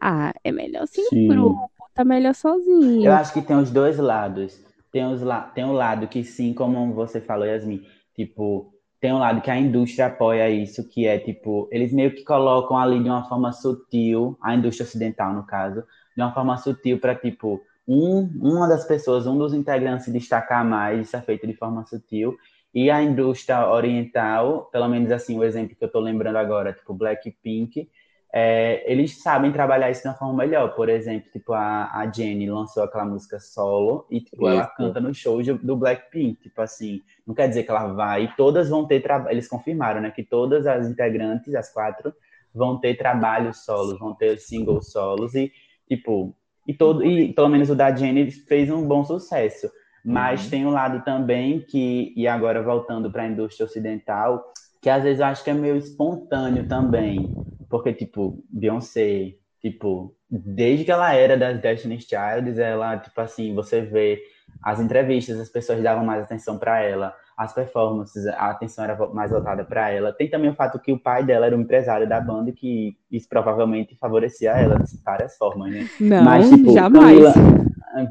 Ah, é melhor sem Sim. grupo, tá melhor sozinho. Eu acho que tem os dois lados. Tem, os la... tem um lado que sim, como você falou, Yasmin, tipo, tem um lado que a indústria apoia isso, que é tipo, eles meio que colocam ali de uma forma sutil, a indústria ocidental, no caso, de uma forma sutil para tipo, um, uma das pessoas, um dos integrantes se destacar mais, isso é feito de forma sutil, e a indústria oriental, pelo menos assim, o exemplo que eu tô lembrando agora, tipo Blackpink, é, eles sabem trabalhar isso de uma forma melhor. Por exemplo, tipo, a, a Jennie lançou aquela música solo e tipo, ela canta no show de- do Blackpink. Tipo assim, não quer dizer que ela vai. Todas vão ter trabalho. Eles confirmaram, né? Que todas as integrantes, as quatro, vão ter trabalhos solos, vão ter singles solos e, tipo, e todo, e pelo menos o da Jennie fez um bom sucesso. Mas Uhum. tem um lado também que, e agora voltando para a indústria ocidental, que às vezes eu acho que é meio espontâneo também. Porque, tipo, Beyoncé, tipo, desde que ela era das Destiny's Child, ela, tipo assim, você vê as entrevistas, as pessoas davam mais atenção para ela, as performances, a atenção era mais voltada para ela. Tem também o fato que o pai dela era um empresário da banda e que isso provavelmente favorecia ela de várias formas, né? Não, Mas, tipo, jamais. Camila-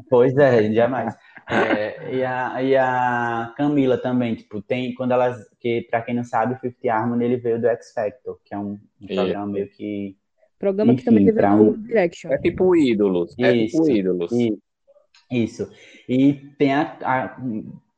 Pois é, jamais. É, e, a, e a Camila também, tipo, tem quando elas. Que, pra quem não sabe, o Fifth Harmony ele veio do X Factor, que é um, um programa meio que. Programa que enfim, também teve um- Direction. é tipo ídolos. É tipo Isso. ídolos. E- isso. E tem a, a,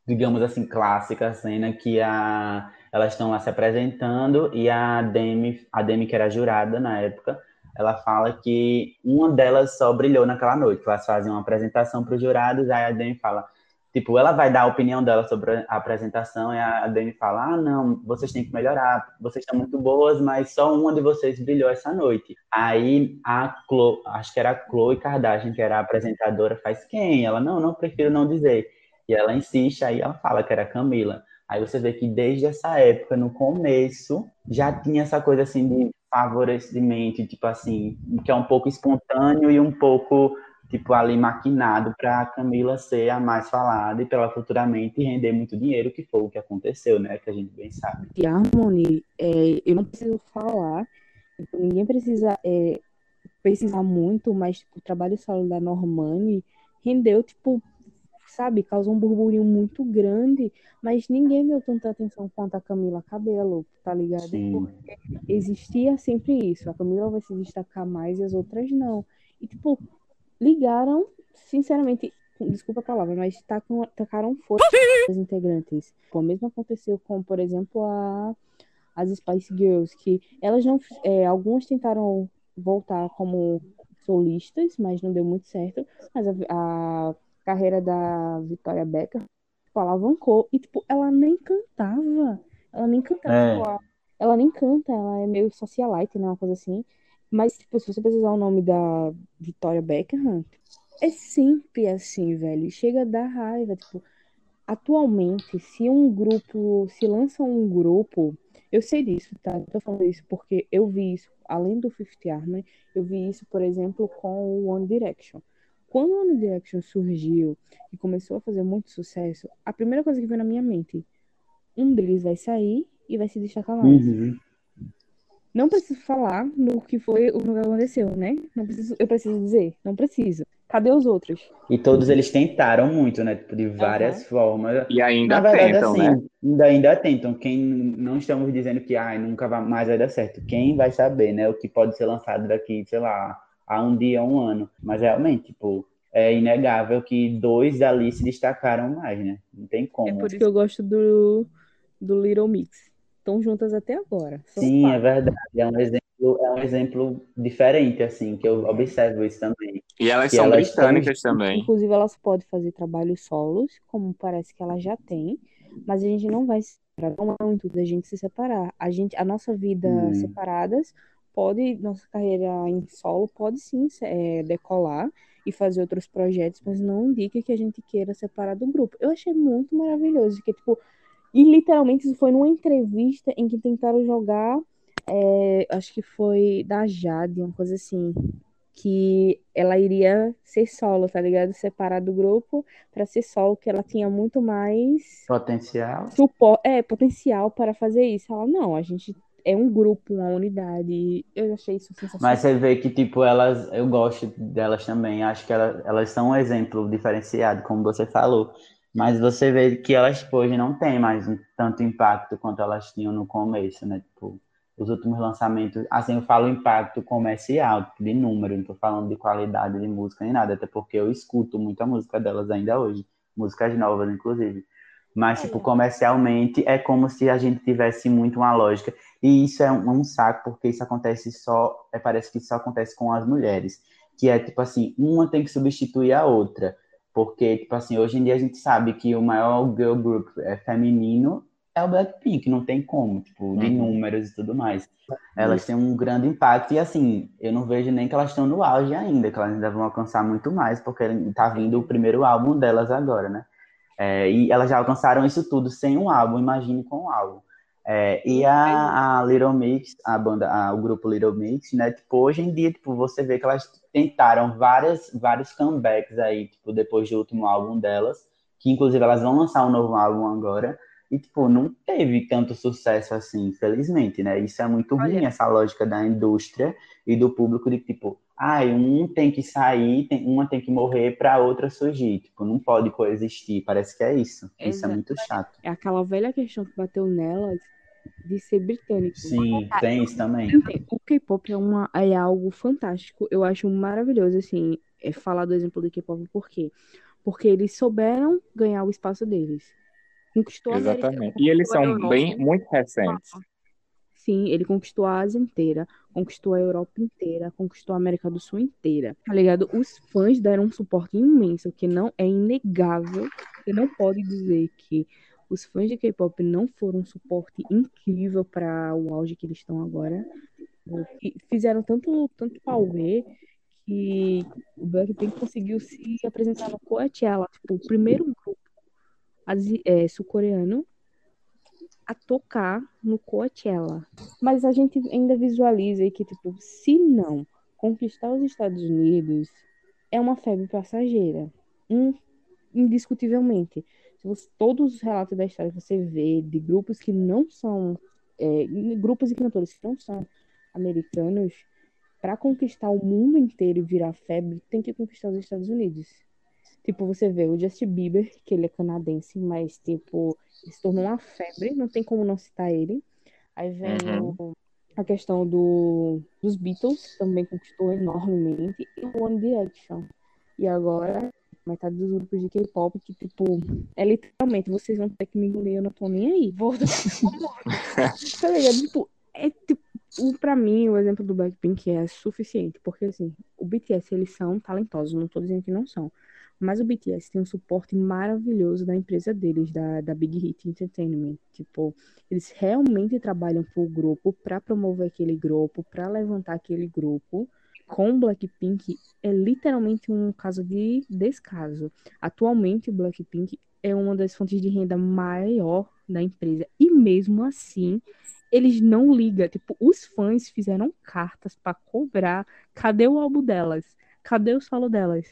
digamos assim, clássica cena que a, elas estão lá se apresentando e a Demi, a Demi, que era jurada na época, ela fala que uma delas só brilhou naquela noite. Elas fazem uma apresentação para os jurados, aí a Demi fala, tipo, ela vai dar a opinião dela sobre a apresentação e a Demi fala, ah, não, vocês têm que melhorar, vocês estão muito boas, mas só uma de vocês brilhou essa noite. Aí a Chloe, acho que era a Chloe Kardashian, que era a apresentadora, faz quem? Ela, não, não, prefiro não dizer. E ela insiste, aí ela fala que era a Camila. Aí você vê que desde essa época, no começo, já tinha essa coisa assim de favorecimento, tipo assim, que é um pouco espontâneo e um pouco, tipo, ali maquinado para a Camila ser a mais falada e para ela futuramente render muito dinheiro, que foi o que aconteceu, né? Que a gente bem sabe. de Harmony, é, eu não preciso falar, tipo, ninguém precisa é, pesquisar muito, mas tipo, o trabalho solo da Normani rendeu, tipo, sabe, causou um burburinho muito grande, mas ninguém deu tanta atenção quanto a Camila Cabello, tá ligado? Sim. Existia sempre isso, a Camila vai se destacar mais e as outras não. E, tipo, ligaram, sinceramente, desculpa a palavra, mas tacam, tacaram foda as integrantes. Tipo, o mesmo aconteceu com, por exemplo, a, as Spice Girls, que elas não. É, algumas tentaram voltar como solistas, mas não deu muito certo. Mas a, a carreira da Victoria Beckham tipo, alavancou. E, tipo, ela nem cantava. Ela nem cantava. É. tipo, a- ela nem canta, ela é meio socialite, né? Uma coisa assim. Mas, tipo, se você precisar o nome da Victoria Beckham, é sempre assim, velho. Chega a dar raiva. Tipo, atualmente, se um grupo, se lança um grupo, eu sei disso, tá? Eu tô falando isso porque eu vi isso, além do Fifth Harmony, eu vi isso, por exemplo, com o One Direction. Quando o One Direction surgiu e começou a fazer muito sucesso, a primeira coisa que veio na minha mente, um deles vai sair e vai se destacar mais. Uhum. Não preciso falar no que foi o que aconteceu, né? Não preciso, eu preciso dizer, não preciso. Cadê os outros? E todos eles tentaram muito, né? Tipo, de várias uhum. formas. E ainda verdade, tentam, assim, né? Ainda, ainda tentam. Quem não estamos dizendo que ah, nunca vai, mais vai dar certo. Quem vai saber, né? O que pode ser lançado daqui, sei lá, a um dia, um ano. Mas realmente, tipo, é inegável que dois dali se destacaram mais, né? Não tem como. É por isso que eu gosto do, do Little Mix. Estão juntas até agora. Sim, é verdade. É um exemplo é um exemplo diferente, assim, que eu observo isso também. E elas são elas britânicas também. Inclusive, elas podem fazer trabalhos solos, como parece que elas já têm, mas a gente não vai não é muito da gente se separar. A gente, a nossa vida hum. separadas pode, nossa carreira em solo pode sim é, decolar e fazer outros projetos, mas não indica que a gente queira separar do grupo. Eu achei muito maravilhoso, que tipo, e literalmente isso foi numa entrevista em que tentaram jogar é, acho que foi da Jade, uma coisa assim, que ela iria ser solo, tá ligado? Separar do grupo para ser solo, que ela tinha muito mais potencial. Supor, é, potencial para fazer isso. Ela não, a gente é um grupo, uma unidade. Eu achei isso sensacional. Mas você vê que, tipo, elas, eu gosto delas também. Acho que elas, elas são um exemplo diferenciado, como você falou. Mas você vê que elas tipo, hoje não têm mais tanto impacto quanto elas tinham no começo, né? Tipo, os últimos lançamentos, assim, eu falo impacto comercial, tipo, de número, não tô falando de qualidade de música nem nada, até porque eu escuto muita música delas ainda hoje, músicas novas, inclusive. Mas, tipo, comercialmente é como se a gente tivesse muito uma lógica. E isso é um, um saco, porque isso acontece só, é, parece que isso acontece com as mulheres. Que é, tipo assim, uma tem que substituir a outra. Porque, tipo assim, hoje em dia a gente sabe que o maior girl group é feminino é o Blackpink, não tem como, tipo, de uhum. números e tudo mais. Elas têm um grande impacto e, assim, eu não vejo nem que elas estão no auge ainda, que elas ainda vão alcançar muito mais, porque tá vindo o primeiro álbum delas agora, né? É, e elas já alcançaram isso tudo sem um álbum, imagine com um álbum. É, e a, a, Little Mix, a banda, a, o grupo Little Mix, né? Tipo, hoje em dia, tipo, você vê que elas tentaram várias, vários comebacks aí, tipo, depois do último álbum delas, que inclusive elas vão lançar um novo álbum agora. E, tipo, não teve tanto sucesso assim, infelizmente, né? Isso é muito ruim, essa lógica da indústria e do público de, tipo, ah, um tem que sair, tem, uma tem que morrer para outra surgir. Tipo, não pode coexistir. Parece que é isso. Exato. Isso é muito chato. É aquela velha questão que bateu nelas de ser britânico. Sim, tem isso também. O K-pop é, uma, é algo fantástico. Eu acho maravilhoso, assim, é falar do exemplo do K-pop. Por quê? Porque eles souberam ganhar o espaço deles. Conquistou Exatamente. América, e eles são bem muito recentes. Sim, ele conquistou a Ásia inteira, conquistou a Europa inteira, conquistou a América do Sul inteira. Tá ligado? Os fãs deram um suporte imenso, que não é inegável. Você não pode dizer que os fãs de K-pop não foram um suporte incrível para o auge que eles estão agora. E fizeram tanto, tanto ver que o Blackpink conseguiu se apresentar no Coachella, tipo, o primeiro grupo é, sul-coreano a tocar no Coachella. Mas a gente ainda visualiza que, tipo, se não conquistar os Estados Unidos, é uma febre passageira. Um, indiscutivelmente. Você, todos os relatos da história que você vê de grupos que não são. É, grupos e cantores que não são americanos, para conquistar o mundo inteiro e virar febre, tem que conquistar os Estados Unidos. Tipo, você vê o Justin Bieber, que ele é canadense, mas, tipo, se tornou uma febre, não tem como não citar ele. Aí vem uhum. a questão do, dos Beatles, também conquistou enormemente, e o One Direction. E agora, metade dos grupos de K-pop, que, tipo, é literalmente, vocês vão ter que me engolir, eu não tô nem aí. Vou tá ligado? Tipo, é tipo, o, pra mim, o exemplo do Blackpink é suficiente, porque, assim, o BTS, eles são talentosos, não tô dizendo que não são. Mas o BTS tem um suporte maravilhoso da empresa deles, da, da Big Hit Entertainment. Tipo, eles realmente trabalham pro grupo para promover aquele grupo, para levantar aquele grupo. Com Blackpink é literalmente um caso de descaso. Atualmente o Blackpink é uma das fontes de renda maior da empresa e mesmo assim eles não ligam. Tipo, os fãs fizeram cartas para cobrar. Cadê o álbum delas? Cadê o solo delas?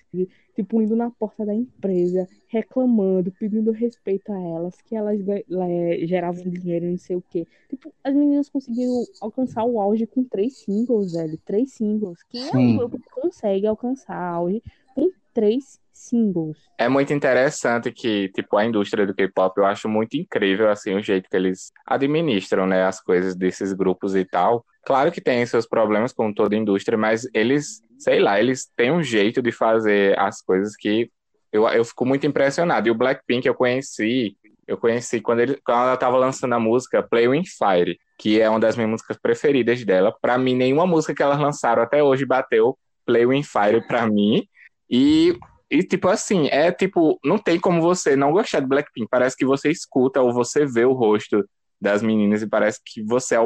tipo, indo na porta da empresa, reclamando, pedindo respeito a elas, que elas é, geravam dinheiro e não sei o quê. Tipo, as meninas conseguiram alcançar o auge com três singles, velho. Três singles. Quem é o grupo que consegue alcançar auge com três singles. É muito interessante que, tipo, a indústria do K-pop, eu acho muito incrível, assim, o jeito que eles administram, né, as coisas desses grupos e tal. Claro que tem seus problemas, como toda indústria, mas eles, sei lá, eles têm um jeito de fazer as coisas que eu, eu fico muito impressionado. E o Blackpink eu conheci, eu conheci quando, ele, quando ela estava lançando a música Play With Fire, que é uma das minhas músicas preferidas dela. Para mim, nenhuma música que elas lançaram até hoje bateu Play With Fire para mim. E e, tipo assim, é tipo, não tem como você não gostar de Blackpink. Parece que você escuta ou você vê o rosto das meninas e parece que você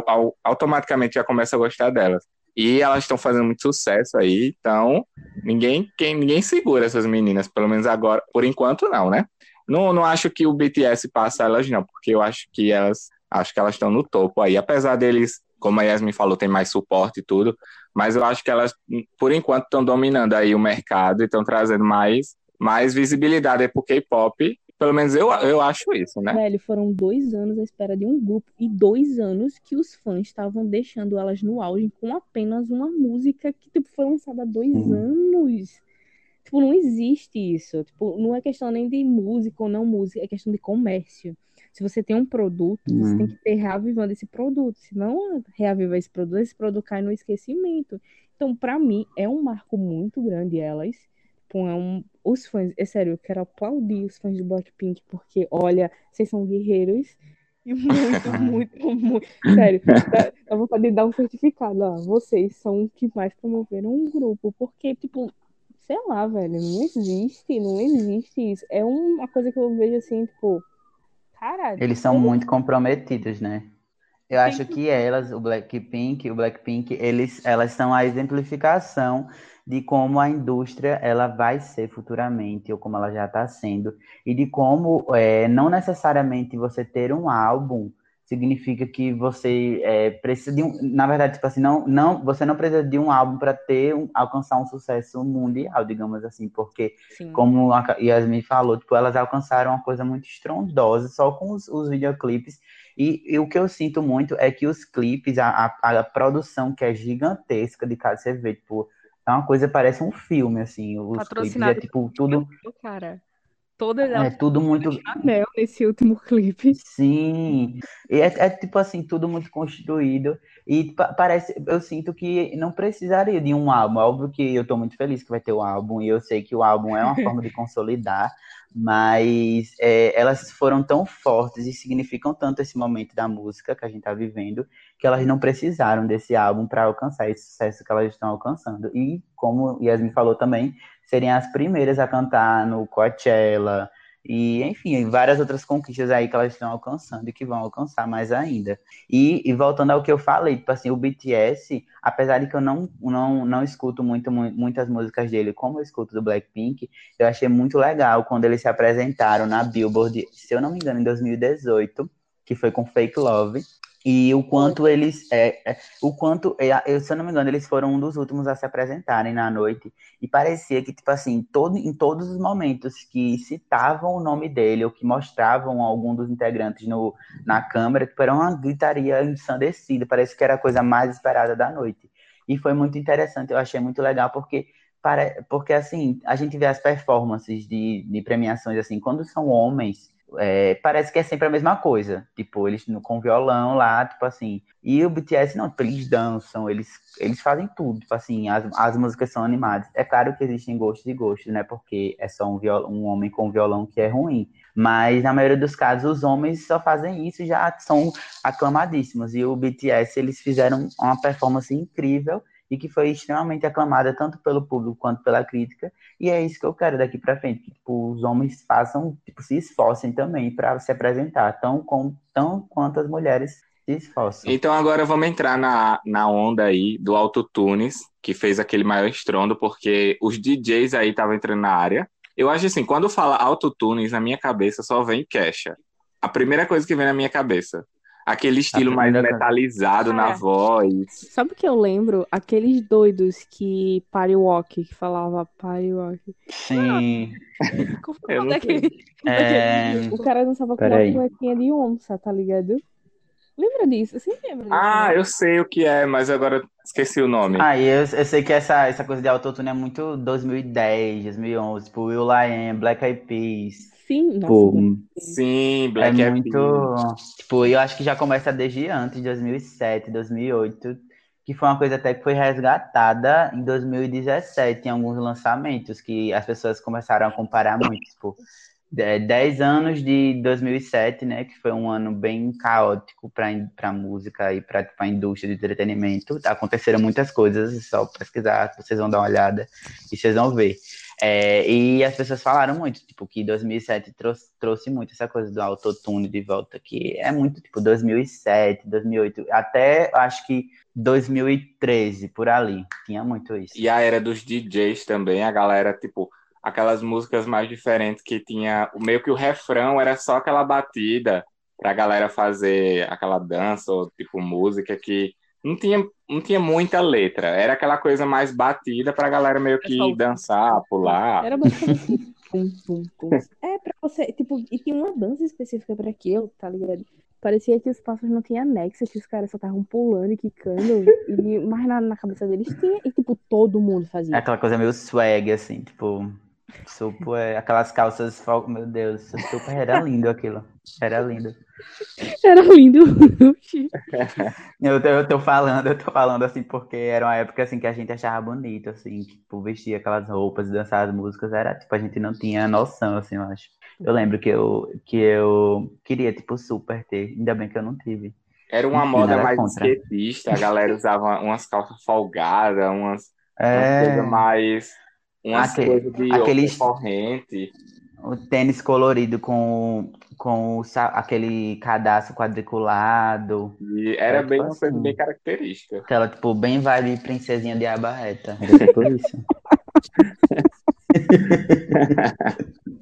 automaticamente já começa a gostar delas. E elas estão fazendo muito sucesso aí, então ninguém, quem, ninguém segura essas meninas, pelo menos agora, por enquanto não, né? Não, não acho que o BTS passa elas não, porque eu acho que elas acho que elas estão no topo aí, apesar deles, como a Yasmin falou, tem mais suporte e tudo, mas eu acho que elas, por enquanto, estão dominando aí o mercado e estão trazendo mais, mais visibilidade para o K-pop. Pelo menos eu, eu acho isso, né? Velho, foram dois anos à espera de um grupo e dois anos que os fãs estavam deixando elas no auge com apenas uma música que tipo, foi lançada há dois uhum. anos. Tipo, não existe isso. Tipo, não é questão nem de música ou não música, é questão de comércio. Se você tem um produto, uhum. você tem que ter reavivando esse produto. Se não reavivar esse produto, esse produto cai no esquecimento. Então, para mim, é um marco muito grande elas. Tipo, é um, os fãs, é sério, eu quero aplaudir os fãs de Blackpink, porque, olha, vocês são guerreiros. E muito, muito, muito. Sério, dá, dá vontade de dar um certificado. Ó, vocês são os que mais promoveram um grupo. Porque, tipo, sei lá, velho, não existe, não existe isso. É uma coisa que eu vejo assim, tipo, Caralho. Eles são muito comprometidos, né? Eu acho que elas, o Blackpink, o Blackpink, eles, elas são a exemplificação de como a indústria ela vai ser futuramente, ou como ela já está sendo, e de como é, não necessariamente você ter um álbum significa que você é, precisa de um, na verdade, tipo assim, não, não, você não precisa de um álbum para ter um, alcançar um sucesso mundial, digamos assim, porque Sim. como a Yasmin falou, tipo, elas alcançaram uma coisa muito estrondosa só com os, os videoclipes. E, e, o que eu sinto muito é que os clipes, a, a, a produção que é gigantesca de cada você vê, tipo, é uma coisa parece um filme assim, os clipes é tipo tudo cara. Elas é tudo muito Chanel nesse último clipe. Sim, e é, é, tipo assim, tudo muito construído. E parece, eu sinto que não precisaria de um álbum. Óbvio que eu tô muito feliz que vai ter o álbum, e eu sei que o álbum é uma forma de consolidar, mas é, elas foram tão fortes e significam tanto esse momento da música que a gente tá vivendo, que elas não precisaram desse álbum para alcançar esse sucesso que elas estão alcançando. E como Yasmin falou também, serem as primeiras a cantar no Coachella e, enfim, várias outras conquistas aí que elas estão alcançando e que vão alcançar mais ainda. E, e voltando ao que eu falei, tipo assim, o BTS, apesar de que eu não, não, não escuto muito, muitas músicas dele, como eu escuto do Blackpink, eu achei muito legal quando eles se apresentaram na Billboard, se eu não me engano, em 2018, que foi com Fake Love, e o quanto eles. É, é, o quanto. É, eu, se eu não me engano, eles foram um dos últimos a se apresentarem na noite. E parecia que, tipo assim, todo, em todos os momentos que citavam o nome dele, ou que mostravam algum dos integrantes no, na câmera, tipo, era uma gritaria ensandecida. Parece que era a coisa mais esperada da noite. E foi muito interessante, eu achei muito legal, porque. Porque assim, a gente vê as performances de, de premiações assim, quando são homens, é, parece que é sempre a mesma coisa. Tipo, eles com violão lá, tipo assim. E o BTS, não, tipo, eles dançam, eles, eles fazem tudo. Tipo assim, as, as músicas são animadas. É claro que existem gostos e gostos, né? Porque é só um, viol, um homem com violão que é ruim. Mas na maioria dos casos, os homens só fazem isso e já são aclamadíssimos. E o BTS, eles fizeram uma performance incrível e que foi extremamente aclamada tanto pelo público quanto pela crítica. E é isso que eu quero daqui para frente, que tipo, os homens façam, tipo, se esforcem também para se apresentar, tão, com, tão quanto as mulheres se esforçam. Então agora vamos entrar na, na onda aí do autotunes, que fez aquele maior estrondo, porque os DJs aí estavam entrando na área. Eu acho assim, quando fala autotunes, na minha cabeça só vem Kesha. A primeira coisa que vem na minha cabeça aquele estilo mais metalizado na é. voz. Sabe o que eu lembro? Aqueles doidos que Party Walk, que falava Party Walk. Sim. Ah, daquele... é... O cara dançava com uma cuequinha de onça, tá ligado? Lembra disso? Você lembra disso? Ah, eu sei o que é, mas agora Esqueci o nome. Ah, e eu, eu sei que essa, essa coisa de autotune é muito 2010, 2011. Tipo, Will I Am, Black Eyed Peas. Sim, nossa, Sim, é Black Eyed muito. Tipo, eu acho que já começa desde antes, 2007, 2008, que foi uma coisa até que foi resgatada em 2017, em alguns lançamentos, que as pessoas começaram a comparar muito. Tipo, de- 10 anos de 2007, né, que foi um ano bem caótico para a música e para a indústria de entretenimento. Aconteceram muitas coisas, é só pesquisar, vocês vão dar uma olhada e vocês vão ver. É, e as pessoas falaram muito, tipo, que 2007 trouxe, trouxe muito essa coisa do autotune de volta, que é muito, tipo, 2007, 2008, até acho que 2013, por ali, tinha muito isso. E a era dos DJs também, a galera, tipo, aquelas músicas mais diferentes que tinha, meio que o refrão era só aquela batida pra galera fazer aquela dança ou tipo música que não tinha, não tinha muita letra, era aquela coisa mais batida pra galera meio que Pessoal, dançar, pular. Era basicamente pum, pum, pum. É pra você, tipo, e tinha uma dança específica pra aquilo, tá ligado? Parecia que os passos não tinham anexo, que os caras só estavam pulando e quicando, e, mas na, na cabeça deles tinha, e tipo, todo mundo É fazia. aquela coisa meio swag, assim, tipo, super, aquelas calças, fal- meu Deus, super, era lindo aquilo, era lindo. Era lindo. Eu tô, eu tô falando, eu tô falando assim, porque era uma época assim que a gente achava bonito, assim, tipo, vestir aquelas roupas, dançar as músicas, era tipo, a gente não tinha noção, assim, eu acho. Eu lembro que eu, que eu queria, tipo, super ter, ainda bem que eu não tive. Era uma Enfim, moda mais contra. a galera usava umas calças folgadas, umas, umas É, coisas mais. Umas Aquele- de aqueles- corrente. o tênis colorido com, com o aquele cadastro quadriculado, E era bem tipo uma coisa assim. bem característica. aquela, tipo, bem vibe princesinha de aba reta. Era tipo isso.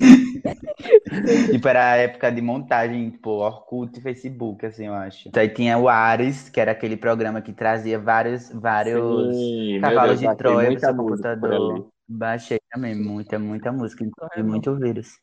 Tipo, era a época de montagem, tipo, Orkut e Facebook, assim, eu acho. Aí tinha o Ares, que era aquele programa que trazia vários, vários Sim, cavalos Deus, de Troia pro seu por computador. Baixei também, muita, muita música, inclusive Correto. muito vírus.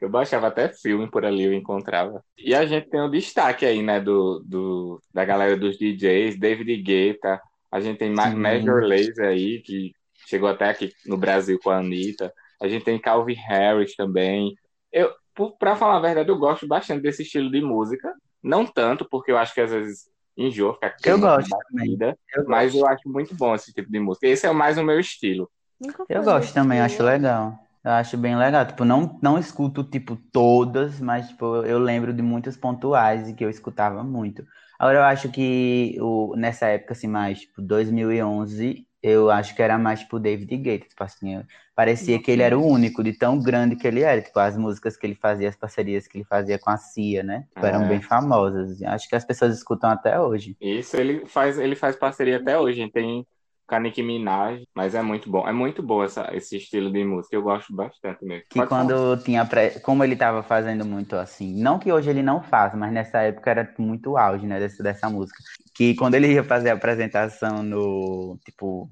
Eu baixava até filme por ali, eu encontrava. E a gente tem o destaque aí, né, do, do, da galera dos DJs, David Guetta, a gente tem Sim. Major Lazer aí, que chegou até aqui no Brasil com a Anitta, a gente tem Calvin Harris também. Eu, por- pra falar a verdade, eu gosto bastante desse estilo de música, não tanto, porque eu acho que às vezes enjoa ficar com Eu gosto batida, Eu mas gosto. eu acho muito bom esse tipo de música. Esse é mais o meu estilo. Nunca Eu gosto também, acho legal. Eu acho bem legal. Tipo, não, não escuto, tipo, todas, mas, tipo, eu lembro de muitas pontuais e que eu escutava muito. Agora, eu acho que o, nessa época, assim, mais, tipo, 2011, eu acho que era mais, tipo, David Guetta. Tipo, assim, eu- parecia que ele era o único, de tão grande que ele era. Tipo, as músicas que ele fazia, as parcerias que ele fazia com a Cia, né? Tipo, eram É. bem famosas. Acho que as pessoas escutam até hoje. Isso ele faz, ele faz parceria até hoje. Tem com a Nicki Minaj, mas é muito bom. É muito bom essa, esse estilo de música. Eu gosto bastante mesmo. Que Pode falar. quando tinha pré... como ele tava fazendo muito assim, não que hoje ele não faça, mas nessa época era muito auge, né, dessa, dessa música. Que quando ele ia fazer a apresentação no, tipo,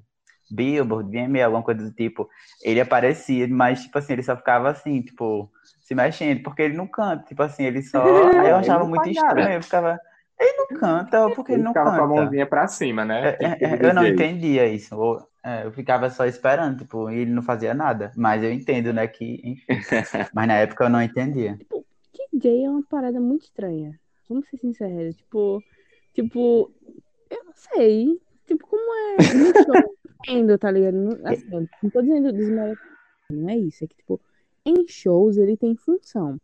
Billboard, VMA, alguma coisa do tipo, ele aparecia, mas tipo assim, ele só ficava assim, tipo, se mexendo, porque ele não canta, tipo assim, ele só. Aí eu achava muito estranho, eu ficava. Ele não canta, porque ele Ele não ficava com a canta. mãozinha pra cima, né? É, que é, é, eu não entendia isso. ou- é, eu ficava só esperando, tipo, e ele não fazia nada. Mas eu entendo, né, que, enfim. Mas na época eu não entendia. DJ é uma parada muito estranha. Vamos ser sinceros. Tipo, tipo, eu não sei. Tipo, como é. no show, Entendo, tá ligado? Não, assim, eu não tô dizendo desmerecendo, não é isso. É que, tipo, em shows ele tem função.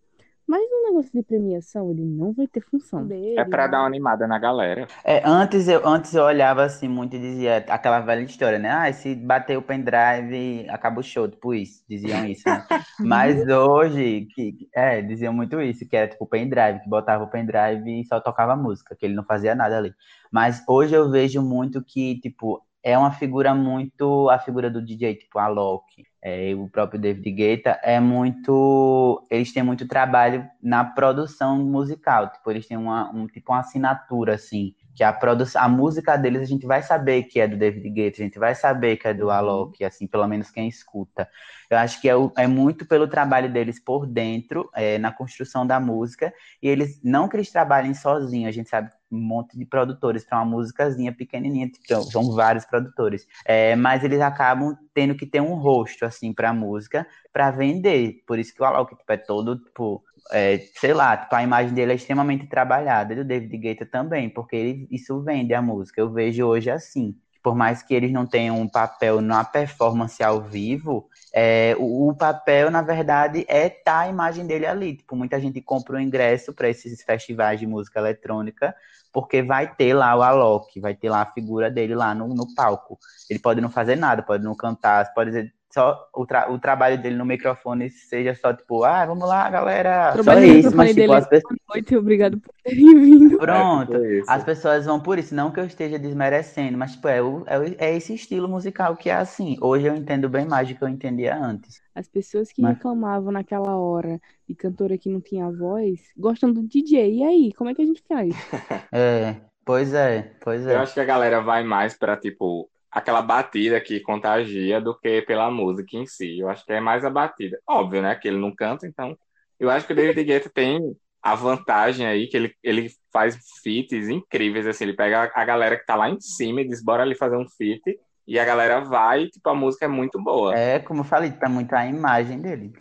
Mas no negócio de premiação, ele não vai ter função. É pra dar uma animada na galera. É, antes, eu, antes eu olhava assim muito e dizia aquela velha história, né? Ah, se bater o pendrive, acaba o show, tipo isso. Diziam isso, né? Mas hoje, que, é, diziam muito isso, que era tipo o pendrive, que botava o pendrive e só tocava música, que ele não fazia nada ali. Mas hoje eu vejo muito que, tipo, é uma figura muito. A figura do DJ, tipo, a Loki, é, o próprio David Guetta, é muito. Eles têm muito trabalho na produção musical. Tipo, eles têm uma, um, tipo, uma assinatura, assim. Que a, produção, a música deles a gente vai saber que é do David Guetta, a gente vai saber que é do Alok, assim, pelo menos quem escuta. Eu acho que é, é muito pelo trabalho deles por dentro, é, na construção da música, e eles, não que eles trabalhem sozinhos, a gente sabe um monte de produtores para uma musicazinha pequenininha, tipo, são vários produtores. É, mas eles acabam tendo que ter um rosto, assim, para música, para vender. Por isso que o Alok tipo, é todo, tipo, é, sei lá, tipo, a imagem dele é extremamente trabalhada, e do David Guetta também, porque ele, isso vende a música. Eu vejo hoje assim por mais que eles não tenham um papel na performance ao vivo, é, o, o, papel, na verdade, é tá a imagem dele ali. Tipo, muita gente compra o ingresso para esses festivais de música eletrônica, porque vai ter lá o Alok, vai ter lá a figura dele lá no, no palco. Ele pode não fazer nada, pode não cantar, pode dizer, só o, tra o trabalho dele no microfone seja só tipo, ah, vamos lá, galera. Só isso, mas tipo, as pessoas. Noite, obrigado por terem vindo. Pronto, é, as pessoas vão por isso. Não que eu esteja desmerecendo, mas tipo, é, o, é, é, esse estilo musical que é assim. Hoje eu entendo bem mais do que eu entendia antes. As pessoas que mas... reclamavam naquela hora de cantora que não tinha voz gostam do DJ. E aí, como é que a gente faz? é. Pois é, pois é. Eu acho que a galera vai mais pra, tipo, aquela batida que contagia do que pela música em si. Eu acho que é mais a batida. Óbvio, né? Que ele não canta, então. Eu acho que o David Guetta tem a vantagem aí que ele, ele faz feats incríveis, assim, ele pega a galera que tá lá em cima e diz, bora ali fazer um feat, e a galera vai, tipo, a música é muito boa. É, como eu falei, tá muito a imagem dele.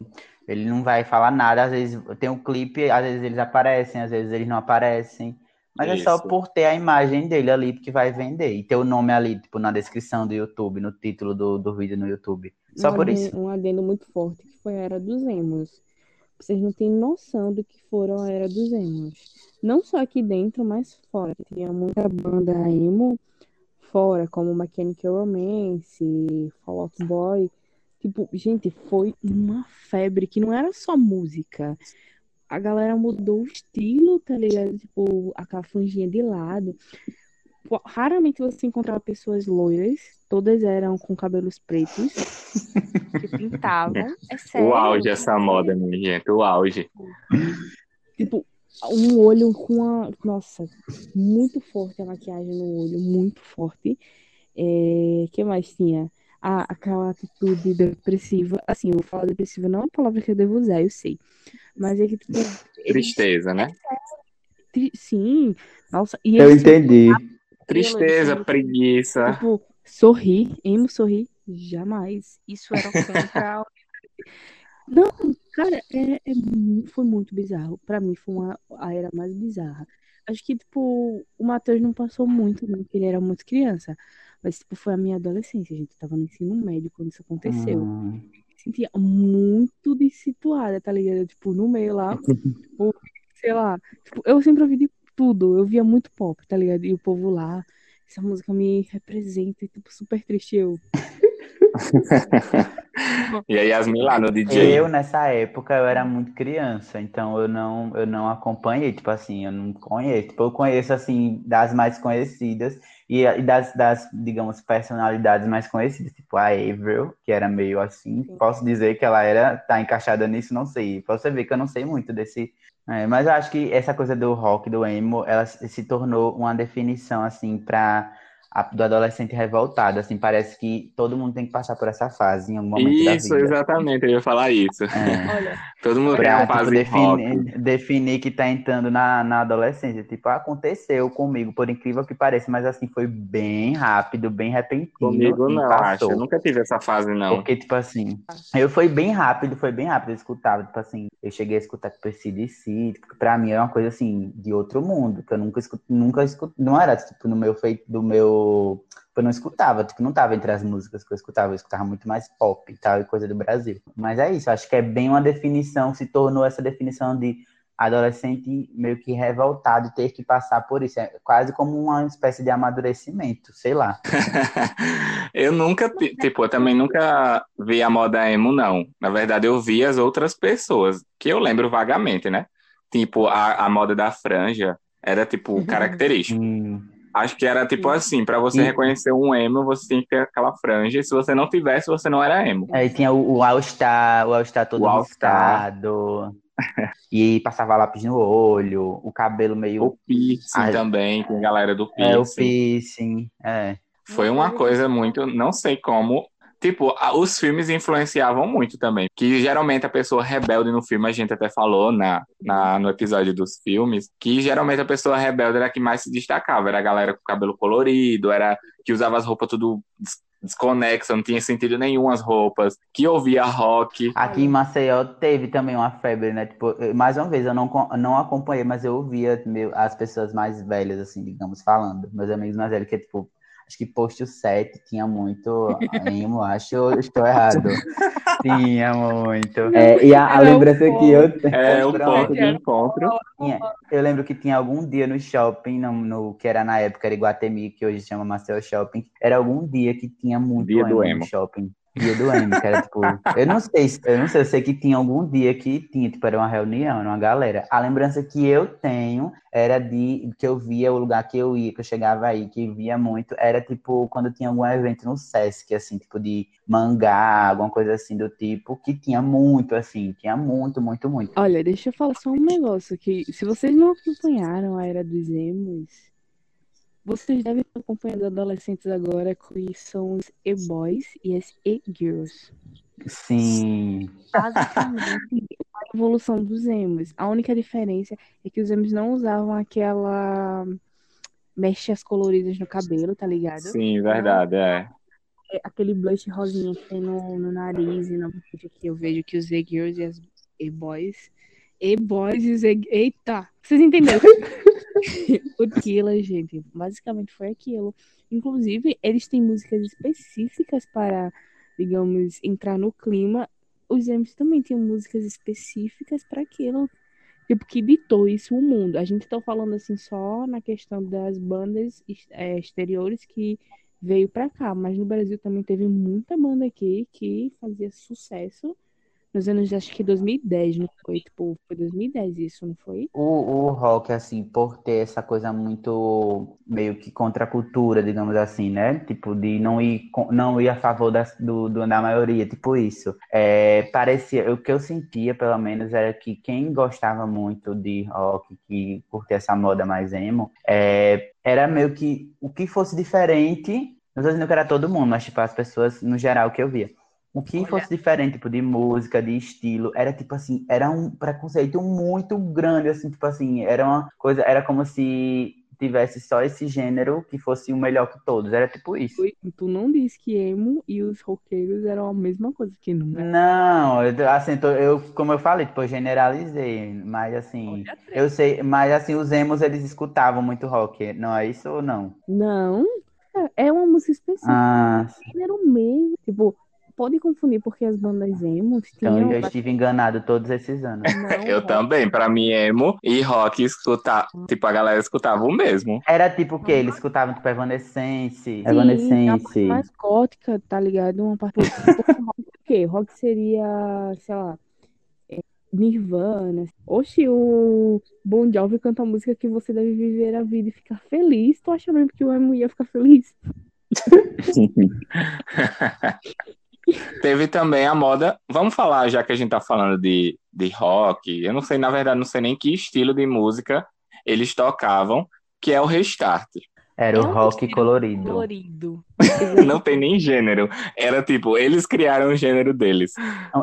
Ele não vai falar nada, às vezes tem um clipe, às vezes eles aparecem, às vezes eles não aparecem. Mas Isso. é só por ter a imagem dele ali que vai vender. E ter o nome ali, tipo, na descrição do YouTube, no título do, do vídeo no YouTube. Só um por adendo, isso. Um adendo muito forte, que foi a Era dos Emos. Vocês não têm noção do que foram a Era dos Emos. Não só aqui dentro, mas fora. Tinha muita banda emo fora, como Mechanical Romance, Fall Out Boy. Tipo, gente, foi uma febre que não era só música a galera mudou o estilo, tá ligado? Tipo, aquela franjinha de lado. Raramente você encontrava pessoas loiras, todas eram com cabelos pretos, que pintavam. É sério. O auge essa moda, minha gente, o auge. Tipo, um olho com a. Nossa, muito forte a maquiagem no olho, muito forte. É... que mais tinha? Ah, aquela atitude depressiva. Assim, eu vou falar depressiva não é uma palavra que eu devo usar, eu sei. Mas é que, tipo. Tristeza, né? Sim. Nossa. E eu entendi. Tristeza, preguiça. Tipo, sorrir, emo sorrir, jamais. Isso era pra... Não, cara, é, é, foi muito bizarro. Pra mim foi uma, a era mais bizarra. Acho que, tipo, o Matheus não passou muito, né? Porque ele era muito criança. Mas, tipo, foi a minha adolescência. A gente tava no ensino médio quando isso aconteceu. Hum sentia muito dessituada, tá ligado? Tipo, no meio lá, tipo, sei lá. Tipo, eu sempre ouvi de tudo, eu via muito pop, tá ligado? E o povo lá, essa música me representa, e, tipo, super triste eu. e aí Yasmin lá no DJ? Eu, nessa época, eu era muito criança, então eu não, eu não acompanhei, tipo assim, eu não conheço. Tipo, eu conheço, assim, das mais conhecidas, e, e das, das, digamos, personalidades mais conhecidas, tipo a Avril, que era meio assim. Sim. Posso dizer que ela era, tá encaixada nisso, não sei. Posso ver que eu não sei muito desse. É, mas eu acho que essa coisa do rock, do emo, ela se tornou uma definição, assim, para do adolescente revoltado, assim, parece que todo mundo tem que passar por essa fase em algum momento isso, da vida. exatamente, eu ia falar isso. É. Olha, todo mundo pra, tem uma tipo, fase definir, definir que tá entrando na, na adolescência, tipo, aconteceu comigo, por incrível que pareça, mas assim, foi bem rápido, bem repentino. Comigo não, passou. acho, eu nunca tive essa fase, não. Porque, tipo assim, eu fui bem rápido, foi bem rápido, eu escutava, tipo assim, eu cheguei a escutar tipo, CDC, tipo, pra mim é uma coisa assim, de outro mundo, que eu nunca escuto, nunca escuto, não era, tipo, no meu feito, do meu eu não escutava, tipo, não tava entre as músicas que eu escutava, eu escutava muito mais pop e tal, e coisa do Brasil. Mas é isso, acho que é bem uma definição, se tornou essa definição de adolescente meio que revoltado ter que passar por isso. É quase como uma espécie de amadurecimento, sei lá. eu nunca, tipo, eu também nunca vi a moda emo, não. Na verdade, eu vi as outras pessoas, que eu lembro vagamente, né? Tipo, a, a moda da franja era, tipo, uhum. característico. Hum. Acho que era tipo assim, para você reconhecer um emo, você tinha que ter aquela franja, e se você não tivesse, você não era emo. Aí tinha o, o All-Star, o All-Star todo riscado. e passava lápis no olho, o cabelo meio. O piercing a... também, tem galera do piercing. É, o piercing, é. Foi uma coisa muito. Não sei como, Tipo, os filmes influenciavam muito também. Que geralmente a pessoa rebelde no filme, a gente até falou na, na, no episódio dos filmes, que geralmente a pessoa rebelde era a que mais se destacava. Era a galera com cabelo colorido, era que usava as roupas tudo desconexa, não tinha sentido nenhum as roupas, que ouvia rock. Aqui em Maceió teve também uma febre, né? Tipo, mais uma vez, eu não, não acompanhei, mas eu ouvia meu, as pessoas mais velhas, assim, digamos, falando. Meus amigos mais velhos, que, tipo, acho que posto 7 tinha muito emo, acho eu estou errado. tinha muito. É, e a, a lembrança que eu tenho. É o ponto de encontro. eu lembro que tinha algum dia no shopping, no, no, que era na época era Iguatemi, que hoje chama Marcel Shopping, era algum dia que tinha muito dia emo, emo no shopping. Dia do M, que era tipo. Eu não sei, eu não sei, eu sei que tinha algum dia que tinha, tipo, era uma reunião, era uma galera. A lembrança que eu tenho era de que eu via o lugar que eu ia, que eu chegava aí, que via muito, era tipo quando tinha algum evento no Sesc, assim, tipo de mangá, alguma coisa assim do tipo, que tinha muito, assim, tinha muito, muito, muito. Olha, deixa eu falar só um negócio que se vocês não acompanharam a era dos emos, vocês devem estar acompanhando adolescentes agora que são os e-boys e as e-girls. Sim. Basicamente, a evolução dos emos. A única diferença é que os emos não usavam aquela mechas coloridas no cabelo, tá ligado? Sim, verdade, é. é aquele blush rosinha que tem no, no nariz e na bochecha que eu vejo que os e-girls e as e-boys e-boys e os e... Eita! Vocês entenderam? Killer, gente, basicamente foi aquilo. Inclusive, eles têm músicas específicas para, digamos, entrar no clima. Os M's também têm músicas específicas para aquilo. Tipo, que ditou isso o mundo. A gente tá falando assim só na questão das bandas é, exteriores que veio para cá, mas no Brasil também teve muita banda aqui que fazia sucesso nos anos, acho que 2010, não foi? Tipo, foi 2010 isso, não foi? O, o rock, assim, por ter essa coisa muito meio que contra a cultura, digamos assim, né? Tipo, de não ir, não ir a favor da, do, da maioria, tipo isso. É, parecia, o que eu sentia, pelo menos, era que quem gostava muito de rock, que curtia essa moda mais emo, é, era meio que o que fosse diferente, não estou dizendo que era todo mundo, mas tipo, as pessoas no geral que eu via o que Olha. fosse diferente, tipo, de música, de estilo, era tipo assim, era um preconceito muito grande, assim, tipo assim, era uma coisa, era como se tivesse só esse gênero que fosse o melhor que todos, era tipo isso. Tu não disse que emo e os roqueiros eram a mesma coisa que não. Não, eu, assim, eu, como eu falei, tipo, eu generalizei, mas assim, eu sei, mas assim, os emos eles escutavam muito rock, não é isso ou não? Não, é uma música específica, ah, gênero mesmo, tipo, pode confundir porque as bandas emo tinham... Então eu já estive enganado todos esses anos. Não, eu também, pra mim emo e rock escutar, tipo, a galera escutava o mesmo. Era tipo o quê? Eles escutavam tipo Evanescence, Sim, Evanescence. mais gótica, tá ligado? Uma parte rock, o quê? Rock seria, sei lá, é, Nirvana. Oxi, o Bon Jovi canta uma música que você deve viver a vida e ficar feliz. Tu acha mesmo que o emo ia ficar feliz? Teve também a moda. Vamos falar, já que a gente tá falando de, de rock. Eu não sei, na verdade, não sei nem que estilo de música eles tocavam, que é o restart. Era o rock colorido. colorido. Não tem nem gênero. Era tipo, eles criaram o gênero deles.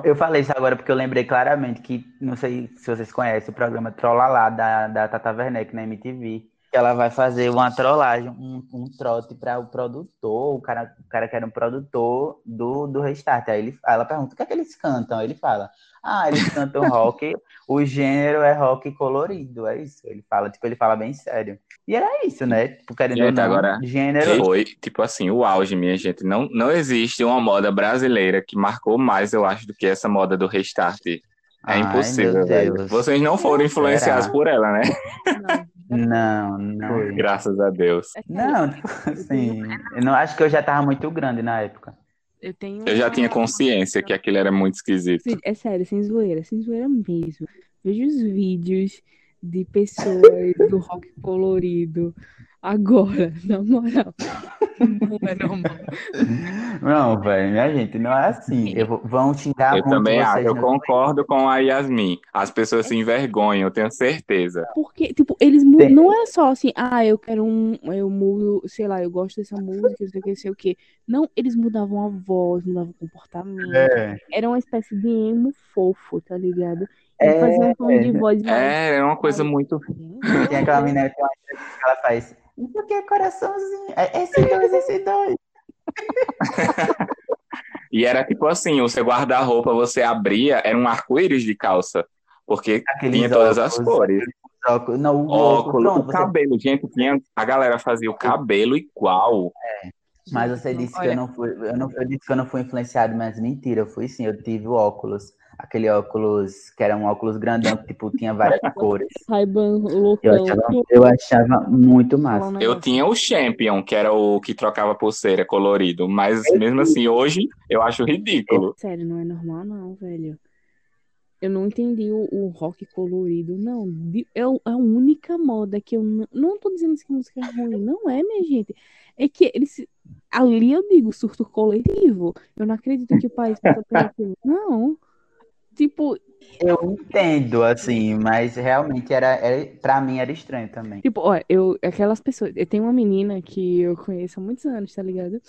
Eu falei isso agora porque eu lembrei claramente que, não sei se vocês conhecem o programa Trollalá da, da Tata Werneck na MTV ela vai fazer uma trollagem, um, um trote para o produtor, o cara, o cara que era um produtor do, do Restart. Aí ele, ela pergunta, o que é que eles cantam? Aí ele fala, ah, eles cantam rock, o gênero é rock colorido, é isso. Ele fala, tipo, ele fala bem sério. E era isso, né? Tipo, querendo gente, não, agora, gênero... Foi, tipo assim, o auge, minha gente. Não, não existe uma moda brasileira que marcou mais, eu acho, do que essa moda do Restart. É Ai, impossível, velho. Vocês não foram influenciados por ela, né? Não. Não, não. Graças a Deus. É não, tipo assim, eu não acho que eu já tava muito grande na época. Eu tenho. Eu já tinha consciência que aquilo era muito esquisito. É sério, sem zoeira, sem zoeira mesmo. Vejo os vídeos de pessoas do rock colorido Agora, na moral. Não é normal. Não, velho, minha gente, não é assim. Eu vou- vão xingar Eu muito também acho, vocês eu no- concordo com a Yasmin. As pessoas se envergonham, eu tenho certeza. Porque, tipo, eles mudam. Não é só assim, ah, eu quero um. Eu mudo, sei lá, eu gosto dessa música, não sei o que, sei o que. Não, eles mudavam a voz, mudavam o comportamento. É, Era uma espécie de emo fofo, tá ligado? É, fazia um tom de voz mais. É, é uma coisa muito. tem aquela menina que ela faz. Não sei o que é coraçãozinho. É esse dois, esse dois. E era tipo assim: o seu guarda-roupa você abria, era um arco-íris de calça. Porque Aqueles tinha todas as óculos, cores. Óculos, não, o óculos, Óculos, pronto, o você- cabelo, gente, tinha, a galera fazia o cabelo igual. Mas você disse que eu não fui, eu, não, eu disse que eu não fui influenciado, mas mentira, eu fui sim, eu tive o óculos, aquele óculos que era um óculos grandão, que tipo, tinha várias cores. Ray-Ban Eu achava, eu achava muito massa. Eu tinha o Champion, que era o que trocava pulseira colorido, mas mesmo assim, hoje eu acho ridículo. Sério, não é normal, não, velho. Eu não entendi o, o rock colorido, não. É, é a única moda que eu não, não tô dizendo que a música é ruim, não é, minha gente. É que eles. Ali eu digo surto coletivo. Eu não acredito que o país passou por aquilo. Não. Tipo, Eu entendo, assim, mas realmente era, era, pra mim era estranho também. Tipo, ó, eu, aquelas pessoas. Eu tenho uma menina que eu conheço há muitos anos, tá ligado?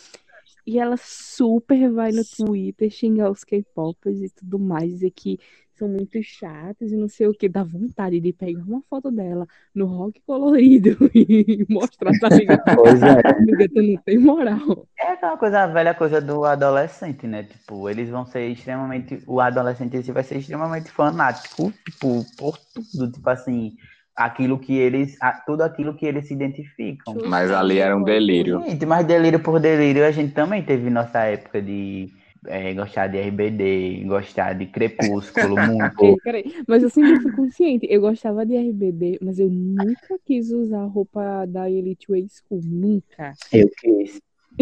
E ela super vai no Twitter xingar os K-popers e tudo mais, dizer que são muito chatos e não sei o que. Dá vontade de pegar uma foto dela no rock colorido e mostrar, tá ligado? Pois é. Amiga, tu não tem moral. É aquela coisa, a velha coisa do adolescente, né? Tipo, eles vão ser extremamente. O adolescente esse vai ser extremamente fanático, tipo, por tudo. Tipo assim, aquilo que eles. Tudo aquilo que eles se identificam. Mas ali era um delírio. Gente, mas delírio por delírio, a gente também teve nossa época de é, gostar de RBD, gostar de Crepúsculo, muito. Peraí. Mas eu sempre fui consciente. Eu gostava de RBD, mas eu nunca quis usar a roupa da Elite Way School. Nunca. Eu quis.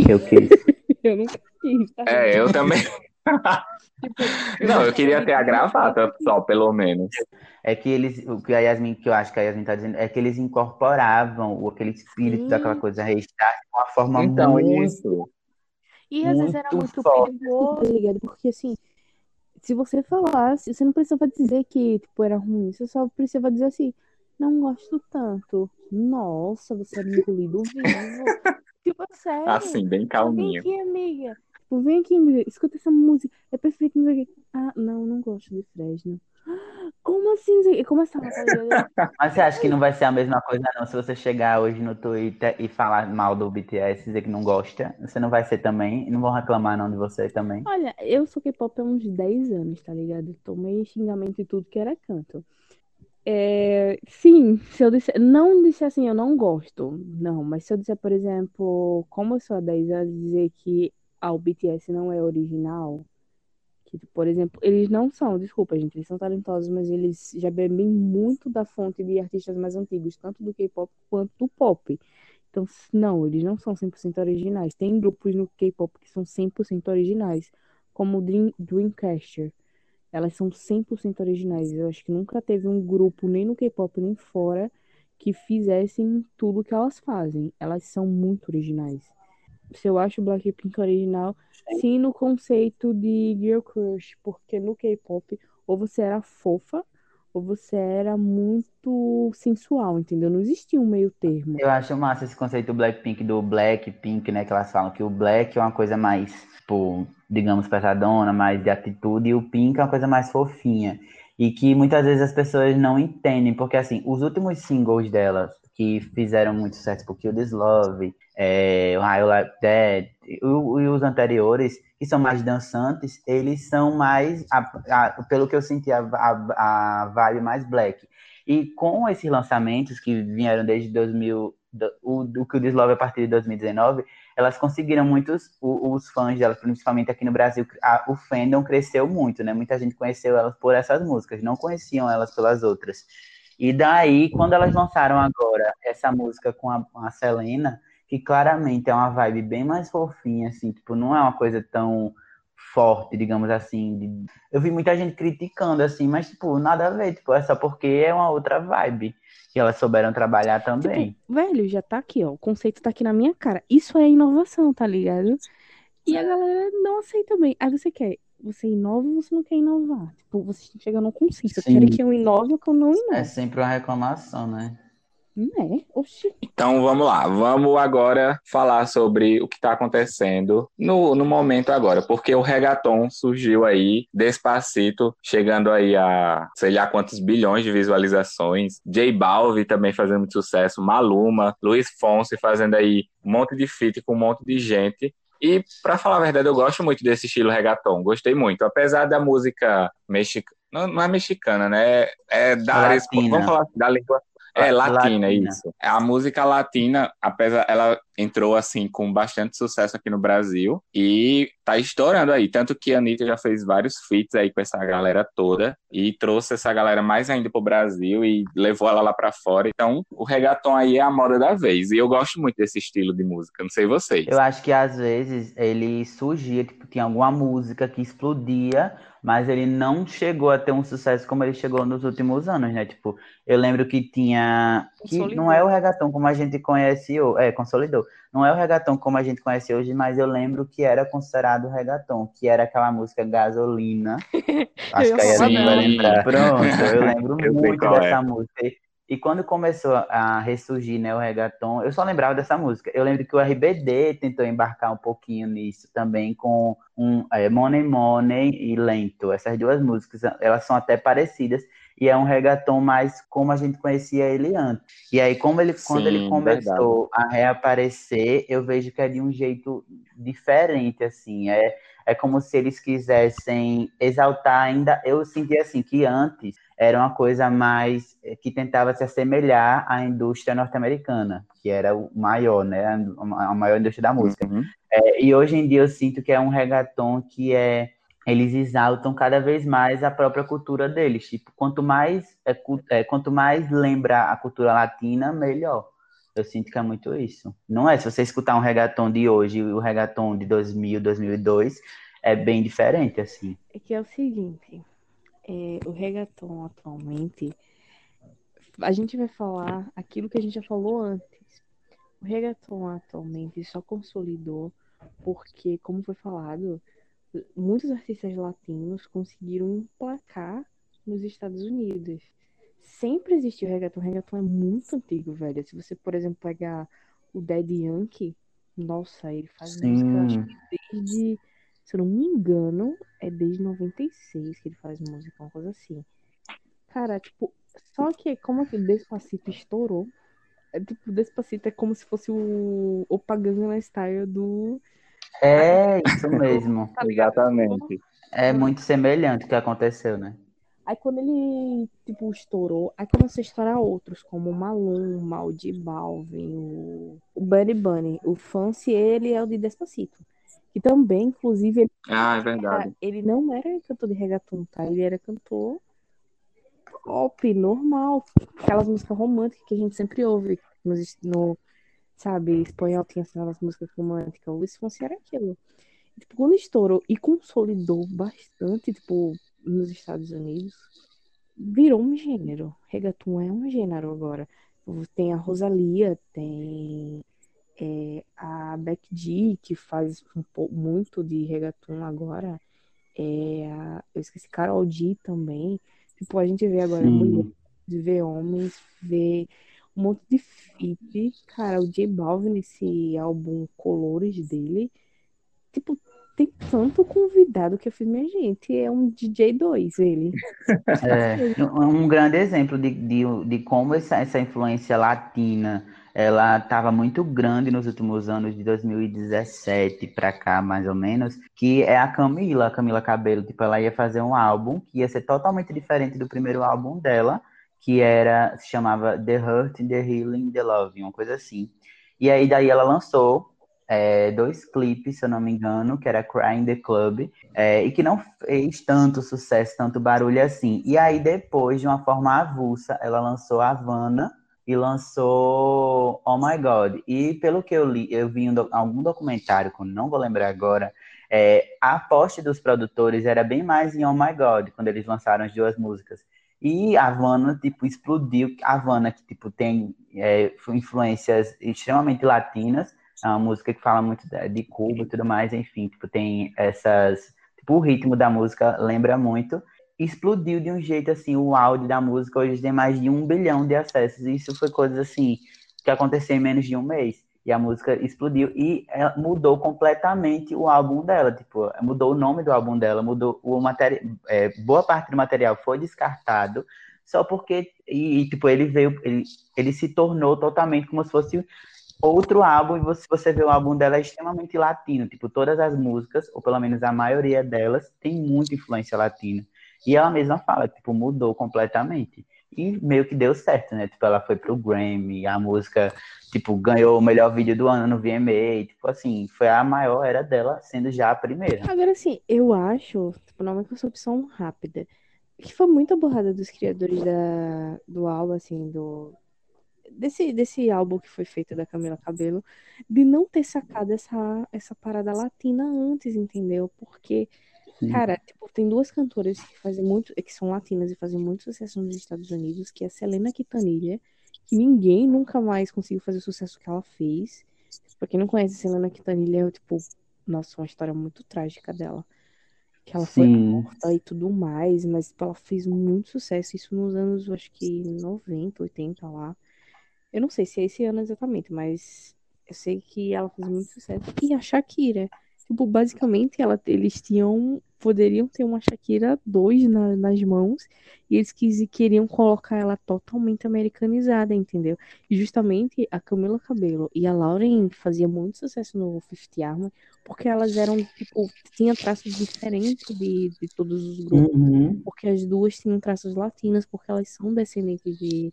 Eu quis. Eu nunca quis. tá É, eu também. Tipo, Não, eu queria ter a gravata só, pelo menos. É que eles, o que a Yasmin, que eu acho que a Yasmin tá dizendo, é que eles incorporavam aquele espírito Sim. daquela coisa restart de uma forma Então, muito isso. E às vezes era Muito perigoso, tá ligado? Porque assim, se você falasse, você não precisava dizer que tipo, era ruim, você só precisava dizer assim, não gosto tanto. Nossa, você era engolido vivo. tipo, sério. Assim, bem Vem calminho. aqui, amiga. Tipo, vem aqui, amiga. Escuta essa música. É perfeito, não sei o quê. Ah, não, não gosto de Fresno. Como assim? não sei o quê? Começava, tá ligado? Mas você acha que não vai ser a mesma coisa, não? Se você chegar hoje no Twitter e falar mal do BTS, dizer que não gosta, você não vai ser também? Não vão reclamar, não, de você também? Olha, eu sou K-pop há uns 10 anos, tá ligado? Tomei xingamento e tudo que era canto. É, sim, se eu disser, não disser assim, eu não gosto, não, mas se eu disser, por exemplo, como eu sou há 10 anos, dizer que ah, o BTS não é original, que, por exemplo, eles não são, desculpa, gente, eles são talentosos, mas eles já bebem muito da fonte de artistas mais antigos, tanto do K-pop quanto do pop. Então, não, eles não são 100% originais. Tem grupos no K-pop que são 100% originais, como o Dream, Dreamcatcher. Elas são 100% originais. Eu acho que nunca teve um grupo, nem no K-pop, nem fora, que fizessem tudo que elas fazem. Elas são muito originais. Se eu acho Blackpink original, sim, no conceito de Girl Crush, porque no K-pop, ou você era fofa, ou você era muito sensual, entendeu? Não existia um meio termo. Eu acho massa esse conceito do Blackpink, do Blackpink, né? Que elas falam que o Black é uma coisa mais, tipo, digamos, pesadona, mais de atitude, e o Pink é uma coisa mais fofinha. E que muitas vezes as pessoas não entendem, porque assim, os últimos singles delas, que fizeram muito sucesso, tipo Kill This Love, é, o How You Like That, o- e os anteriores, que são mais dançantes, eles são mais, a- a- pelo que eu senti, a, a, a vibe mais black. E com esses lançamentos que vieram desde 2000, do- o, o Kill This Love a partir de 2019, elas conseguiram muitos, o- os fãs delas, principalmente aqui no Brasil, a- o fandom cresceu muito, né? Muita gente conheceu elas por essas músicas, não conheciam elas pelas outras. E daí, quando elas lançaram agora essa música com a, com a Selena, que claramente é uma vibe bem mais fofinha, assim, tipo, não é uma coisa tão forte, digamos assim. Eu vi muita gente criticando, assim, mas, tipo, nada a ver, tipo, é só porque é uma outra vibe. Que elas souberam trabalhar também. Tipo, velho, já tá aqui, ó. O conceito tá aqui na minha cara. Isso é inovação, tá ligado? E a galera não aceita bem. Aí você quer, você inova ou você não quer inovar? Tipo, você chega num conceito. Você quer que eu inove ou que eu não inove? É sempre uma reclamação, né? É, oxi. Então vamos lá, vamos agora falar sobre o que está acontecendo no, no momento agora, porque o reggaeton surgiu aí, despacito, chegando aí a sei lá quantos bilhões de visualizações. J Balvin também fazendo muito sucesso, Maluma, Luiz Fonsi fazendo aí um monte de feat com um monte de gente. E, para falar a verdade, eu gosto muito desse estilo reggaeton, gostei muito. Apesar da música mexicana, não, não é mexicana, né? É da, Latina. vamos falar da língua é, latina, Latina. isso. A música latina, apesar, ela entrou assim com bastante sucesso aqui no Brasil e tá estourando aí. Tanto que a Anitta já fez vários feats aí com essa galera toda e trouxe essa galera mais ainda pro Brasil e levou ela lá pra fora. Então, o reggaeton aí é a moda da vez. E eu gosto muito desse estilo de música, não sei vocês. Eu acho que às vezes ele surgia, tipo, tinha alguma música que explodia, mas ele não chegou a ter um sucesso como ele chegou nos últimos anos, né? Tipo, eu lembro que tinha. Que não é o reggaeton como a gente conhece hoje. É, consolidou. Não é o reggaeton como a gente conhece hoje, mas eu lembro que era considerado reggaeton, que era aquela música gasolina. Acho que a ia Yasmin vai lembrar. Pronto, eu lembro Eu muito qual dessa é. música. E- E quando começou a ressurgir né, o reggaeton, eu só lembrava dessa música. Eu lembro que o RBD tentou embarcar um pouquinho nisso também com um é, Money Money e Lento. Essas duas músicas, elas são até parecidas e é um reggaeton mais como a gente conhecia ele antes. E aí, como ele, quando ele Sim, começou a reaparecer, eu vejo que é de um jeito diferente, assim. É, é como se eles quisessem exaltar ainda. Eu senti assim que antes era uma coisa mais eh, que tentava se assemelhar à indústria norte-americana, que era o maior, né? A a maior indústria da música. Uhum. É, e hoje em dia eu sinto que é um reggaeton que é eles exaltam cada vez mais a própria cultura deles. Tipo, quanto mais é, é, quanto mais lembra a cultura latina, melhor. Eu sinto que é muito isso. Não é? Se você escutar um reggaeton de hoje e o reggaeton de 2000, 2002, é bem diferente, assim. É que é o seguinte, é, o reggaeton atualmente, a gente vai falar aquilo que a gente já falou antes. O reggaeton atualmente só consolidou porque, como foi falado, muitos artistas latinos conseguiram emplacar nos Estados Unidos. Sempre existiu reggaeton. O reggaeton é muito antigo, velho. Se você, por exemplo, pegar o Daddy Yankee, nossa, ele faz música, eu acho que desde, se eu não me engano, é desde 96 que ele faz música, uma coisa assim. Cara, tipo, só que como que Despacito estourou, é, tipo, Despacito é como se fosse o Opa Gangnam Style do... É isso mesmo. Tá? Exatamente. É muito semelhante o que aconteceu, né? Aí quando ele, tipo, estourou, aí começou a estourar outros, como o Maluma, o J Balvin, o, o Bunny Bunny. O Fancy, ele é o de Despacito. Que também, inclusive, ele, Ah, é verdade. ele não era cantor de reggaeton, tá? Ele era cantor pop, normal. Aquelas músicas românticas que a gente sempre ouve no sabe, espanhol tinha aquelas músicas românticas. O Luiz Fonsi era aquilo. E, tipo, quando estourou e consolidou bastante, tipo, nos Estados Unidos, virou um gênero. Reggaeton é um gênero agora. Tem a Rosalia, tem é, a Becky G, que faz um pou- muito de reggaeton agora. É, a- eu esqueci, Karol G também. Tipo, a gente vê agora Sim. mulheres, vê homens, vê um monte de feat. Cara, o J Balvin nesse álbum Colores dele, tipo, tem tanto convidado que eu fiz, minha gente, é um DJ 2 ele. É, um grande exemplo de, de, de como essa, essa influência latina ela estava muito grande nos últimos anos de 2017 para cá, mais ou menos, que é a Camila, a Camila Cabello, tipo, ela ia fazer um álbum que ia ser totalmente diferente do primeiro álbum dela, que era, se chamava The Hurt, The Healing, The Love, uma coisa assim. E aí daí ela lançou é, dois clipes, se eu não me engano, que era Cry in the Club, é, e que não fez tanto sucesso, tanto barulho assim. E aí, depois, de uma forma avulsa, ela lançou Havana e lançou Oh My God. E pelo que eu li, eu vi do- algum documentário, que não vou lembrar agora, é, a aposta dos produtores era bem mais em Oh My God, quando eles lançaram as duas músicas. E a Havana, tipo, explodiu. A Havana, que, tipo, tem é, influências extremamente latinas, é uma música que fala muito de Cuba e tudo mais, enfim, tipo, tem essas... Tipo, o ritmo da música lembra muito. Explodiu de um jeito, assim, o áudio da música hoje tem mais de um bilhão de acessos. Isso foi coisa, assim, que aconteceu em menos de um mês. E a música explodiu e mudou completamente o álbum dela. Tipo, mudou o nome do álbum dela, mudou o material. É, boa parte do material foi descartado só porque e, e, tipo ele veio, ele, ele se tornou totalmente como se fosse outro álbum. E você, você vê o álbum dela é extremamente latino. Tipo, todas as músicas, ou pelo menos a maioria delas, tem muita influência latina. E ela mesma fala, tipo, mudou completamente. E meio que deu certo, né? Tipo, ela foi pro Grammy, a música, tipo, ganhou o melhor vídeo do ano no VMA. Tipo assim, foi a maior era dela, sendo já a primeira. Agora, assim, eu acho, tipo, é uma concepção rápida, que foi muita borrada dos criadores da, do álbum, assim, do. Desse, desse álbum que foi feito da Camila Cabelo, de não ter sacado essa, essa parada latina antes, entendeu? Porque Cara, tipo, tem duas cantoras que fazem muito, que são latinas e fazem muito sucesso nos Estados Unidos, que é a Selena Quintanilha, que ninguém nunca mais conseguiu fazer o sucesso que ela fez. Pra quem não conhece, a Selena Quintanilha é, tipo, nossa, uma história muito trágica dela. Que ela foi morta e tudo mais, mas tipo, ela fez muito sucesso, isso nos anos, acho que 90, 80 lá. Eu não sei se é esse ano exatamente, mas eu sei que ela fez muito sucesso. E a Shakira, Tipo, basicamente, ela, eles tinham. Poderiam ter uma Shakira 2 na, nas mãos. E eles quis, queriam colocar ela totalmente americanizada, entendeu? E justamente a Camila Cabello e a Lauren faziam muito sucesso no Fifth Harmony. Porque elas eram, tipo, tinha traços diferentes de, de todos os grupos. Uhum. Porque as duas tinham traços latinos, porque elas são descendentes de,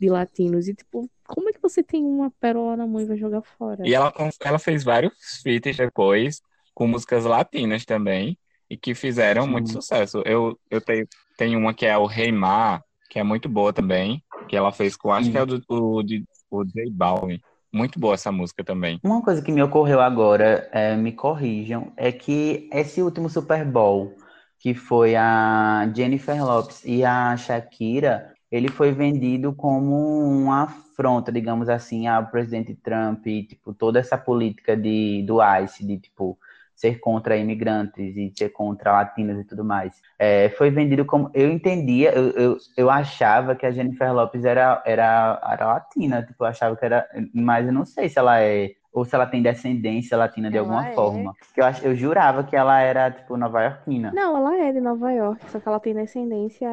de latinos. E, tipo, como é que você tem uma pérola na mão e vai jogar fora? E ela, ela fez vários feats depois, com músicas latinas também, e que fizeram Sim. muito sucesso. Eu, eu tenho, tenho uma que é o Rei Mar, que é muito boa também, que ela fez com, acho Sim. que é o, do, o, o J Balvin. Muito boa essa música também. Uma coisa que me ocorreu agora, é, me corrijam, é que esse último Super Bowl, que foi a Jennifer Lopes e a Shakira, ele foi vendido como uma afronta, digamos assim, ao presidente Trump e, tipo, toda essa política de, do ICE, de, tipo, ser contra imigrantes e ser contra latinos e tudo mais. É, foi vendido como. Eu entendia, eu, eu, eu, achava que a Jennifer Lopes era, era, era latina, tipo, eu achava que era. Mas eu não sei se ela é. Ou se ela tem descendência latina de ela alguma é. forma. Eu, ach, eu jurava que ela era, tipo, nova-iorquina. Não, ela é de Nova York, só que ela tem descendência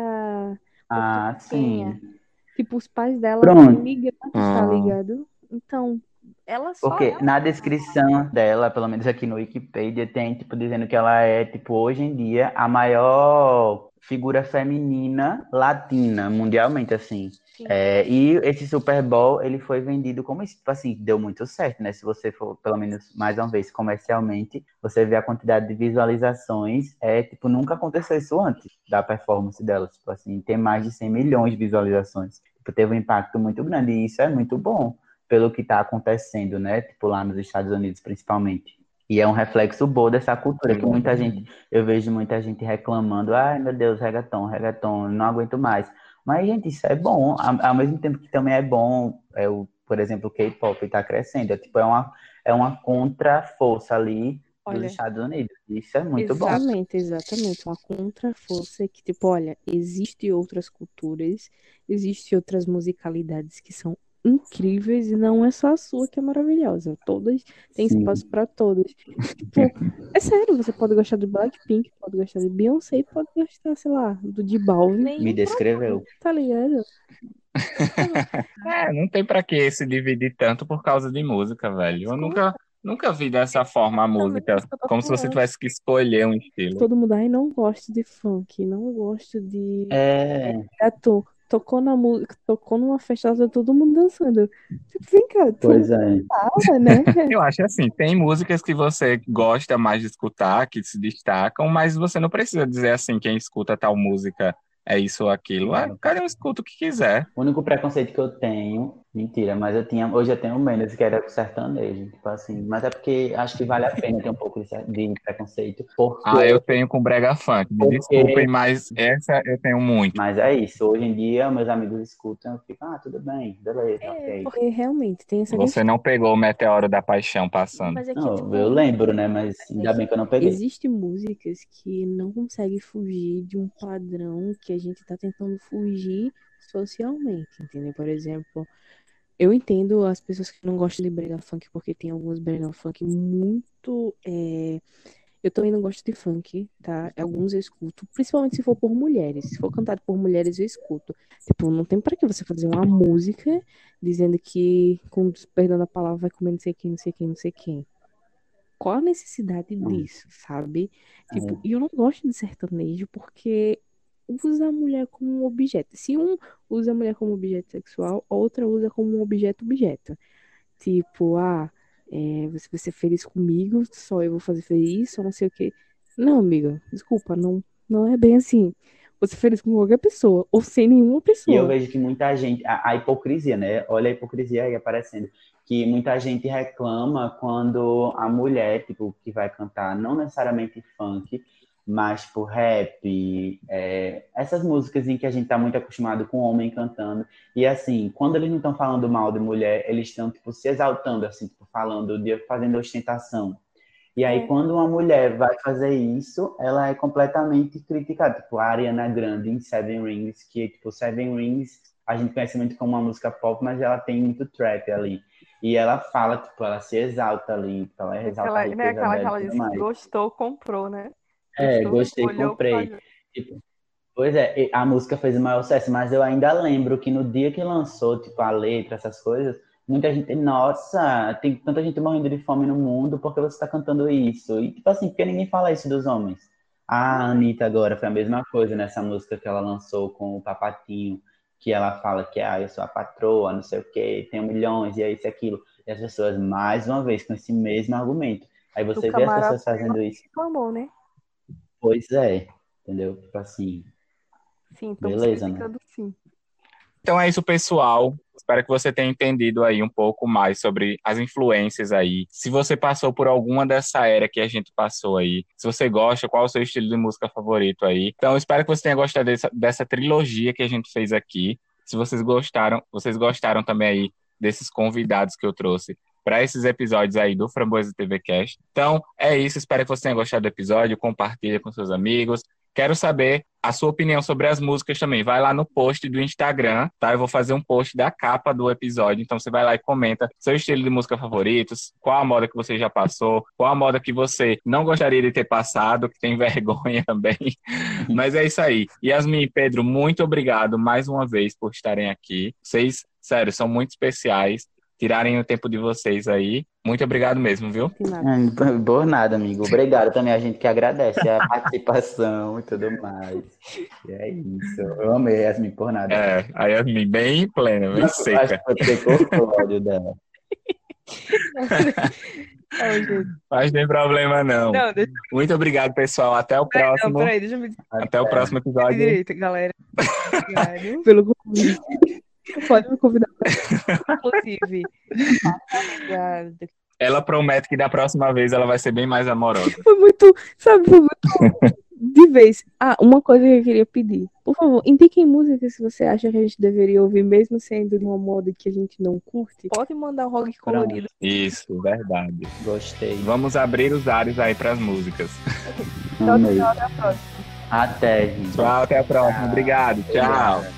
ah, sim. Tipo, os pais dela são imigrantes, tá ah. ligado? Então, ela só. Porque ela... na descrição dela, pelo menos aqui no Wikipedia, tem, tipo, dizendo que ela é, tipo, hoje em dia, a maior figura feminina latina, mundialmente, assim. É, e esse Super Bowl, ele foi vendido como tipo assim, deu muito certo, né? Se você for, pelo menos, mais uma vez, comercialmente, você vê a quantidade de visualizações, é, tipo, nunca aconteceu isso antes da performance dela, tipo assim, tem mais de 100 milhões de visualizações. Tipo, teve um impacto muito grande, e isso é muito bom pelo que está acontecendo, né? Tipo, lá nos Estados Unidos, principalmente. E é um reflexo bom dessa cultura, que muita gente, eu vejo muita gente reclamando, ai meu Deus, reggaeton, reggaeton, não aguento mais. Mas, gente, isso é bom, ao, mesmo tempo que também é bom, é o, por exemplo, o K-pop está crescendo, é, tipo, é uma, é uma contra-força ali olha, dos Estados Unidos. Isso é muito exatamente, bom. Exatamente, exatamente. Uma contra-força que, tipo, olha, existem outras culturas, existem outras musicalidades que são incríveis e não é só a sua que é maravilhosa. Todas têm espaço para todas. Tipo, é sério, você pode gostar do Blackpink, pode gostar de Beyoncé, pode gostar, sei lá, do de Balvin. Me descreveu. Tá ligado? é, não tem para que se dividir tanto por causa de música, velho. Eu nunca Nunca vi dessa forma a música, como se você tivesse que escolher um estilo. Todo mundo, ai, não gosto de funk, não gosto de é... reggaeton tocou na música, tocou numa festa, todo mundo dançando. Tipo, vem cá, tu pois é. Fala, né? Eu acho assim, tem músicas que você gosta mais de escutar, que se destacam, mas você não precisa dizer assim, quem escuta tal música é isso ou aquilo. Ah, o cara escuta o que quiser. O único preconceito que eu tenho Mentira, mas eu tinha, hoje eu tenho menos que era sertanejo, tipo assim, mas é porque acho que vale a pena ter um pouco de, preconceito. Porque... Ah, eu tenho com brega funk, me porque... desculpem, mas essa eu tenho muito. Mas é isso, hoje em dia meus amigos escutam, eu fico, ah, tudo bem, beleza, é, ok. Porque realmente tem essa Você não pegou o meteoro da paixão passando. É que, não, tipo, eu lembro, né, mas ainda bem que eu não peguei. Existem músicas que não conseguem fugir de um padrão que a gente tá tentando fugir socialmente, entendeu? Por exemplo, eu entendo as pessoas que não gostam de brega funk, porque tem alguns brega funk muito. É... Eu também não gosto de funk, tá? Alguns eu escuto, principalmente se for por mulheres. Se for cantado por mulheres, eu escuto. Tipo, não tem para que você fazer uma música dizendo que, com perdão a palavra, vai comer não sei quem, não sei quem, não sei quem. Qual a necessidade disso, sabe? Tipo, é. e eu não gosto de sertanejo porque usa a mulher como um objeto. Se um usa a mulher como objeto sexual, outra usa como um objeto objeto. Tipo, ah, é, você vai ser feliz comigo, só eu vou fazer feliz, ou não sei o quê. Não, amiga, desculpa, não, não é bem assim. Você é feliz com qualquer pessoa, ou sem nenhuma pessoa. E eu vejo que muita gente, a, a hipocrisia, né? Olha a hipocrisia aí aparecendo. Que muita gente reclama quando a mulher, tipo, que vai cantar, não necessariamente funk, mais por rap, é, essas músicas em que a gente está muito acostumado com homem cantando. E assim, quando eles não estão falando mal de mulher, eles estão tipo se exaltando assim, tipo, falando de fazendo ostentação. E aí é. quando uma mulher vai fazer isso, ela é completamente criticada, tipo a Ariana Grande em Seven Rings, que tipo Seven Rings a gente conhece muito como uma música pop, mas ela tem muito trap ali. E ela fala, tipo, ela se exalta ali, tipo, ela é exalta ela, né, aquela que ela disse gostou, comprou, né? É, gostei, comprei. Tipo, pois é, a música fez o maior sucesso, mas eu ainda lembro que no dia que lançou, tipo, a letra, essas coisas, muita gente, nossa, tem tanta gente morrendo de fome no mundo, porque você está cantando isso? E, tipo assim, porque ninguém fala isso dos homens. A Anitta agora foi a mesma coisa nessa música que ela lançou com o Papatinho, que ela fala que, ah, eu sou a patroa, não sei o quê, tenho milhões, e é isso e aquilo. E as pessoas, mais uma vez, com esse mesmo argumento. Aí você vê as pessoas fazendo isso. Reclamou, né? Pois é, entendeu? Tipo assim. Sim, beleza, né? Sim. Então é isso, pessoal. Espero que você tenha entendido aí um pouco mais sobre as influências aí. Se você passou por alguma dessa era que a gente passou aí, se você gosta, qual é o seu estilo de música favorito aí. Então, espero que você tenha gostado dessa, dessa trilogia que a gente fez aqui. Se vocês gostaram, vocês gostaram também aí desses convidados que eu trouxe para esses episódios aí do Framboesa TV Cast. Então, é isso. Espero que você tenha gostado do episódio. Compartilha com seus amigos. Quero saber a sua opinião sobre as músicas também. Vai lá no post do Instagram, tá? Eu vou fazer um post da capa do episódio. Então você vai lá e comenta seu estilo de música favoritos, qual a moda que você já passou, qual a moda que você não gostaria de ter passado, que tem vergonha também. Mas é isso aí. Yasmin e Pedro, muito obrigado mais uma vez por estarem aqui. Vocês, sério, são muito especiais tirarem o tempo de vocês aí. Muito obrigado mesmo, viu? É, por nada, amigo. Obrigado também a gente que agradece a participação e tudo mais. E é isso. Eu amei a Yasmin por nada. É, a Yasmin bem plena, bem Nossa, seca. Acho que ter o ódio dela. Mas não tem problema, não. não deixa... Muito obrigado, pessoal. Até o próximo. Não, peraí, deixa eu... Até, Até o próximo episódio. Direito, galera. Obrigado pelo convite. Pode me convidar. Inclusive. Ela promete que da próxima vez ela vai ser bem mais amorosa. Foi muito, sabe, foi muito de vez. Ah, uma coisa que eu queria pedir. Por favor, indiquem músicas se você acha que a gente deveria ouvir, mesmo sendo de uma moda que a gente não curte. Pode mandar um rock colorido. Isso, verdade. Gostei. Vamos abrir os ares aí para as músicas. Tchau, tchau, até a próxima. Até, gente. Tchau, até a próxima. Obrigado. Tchau.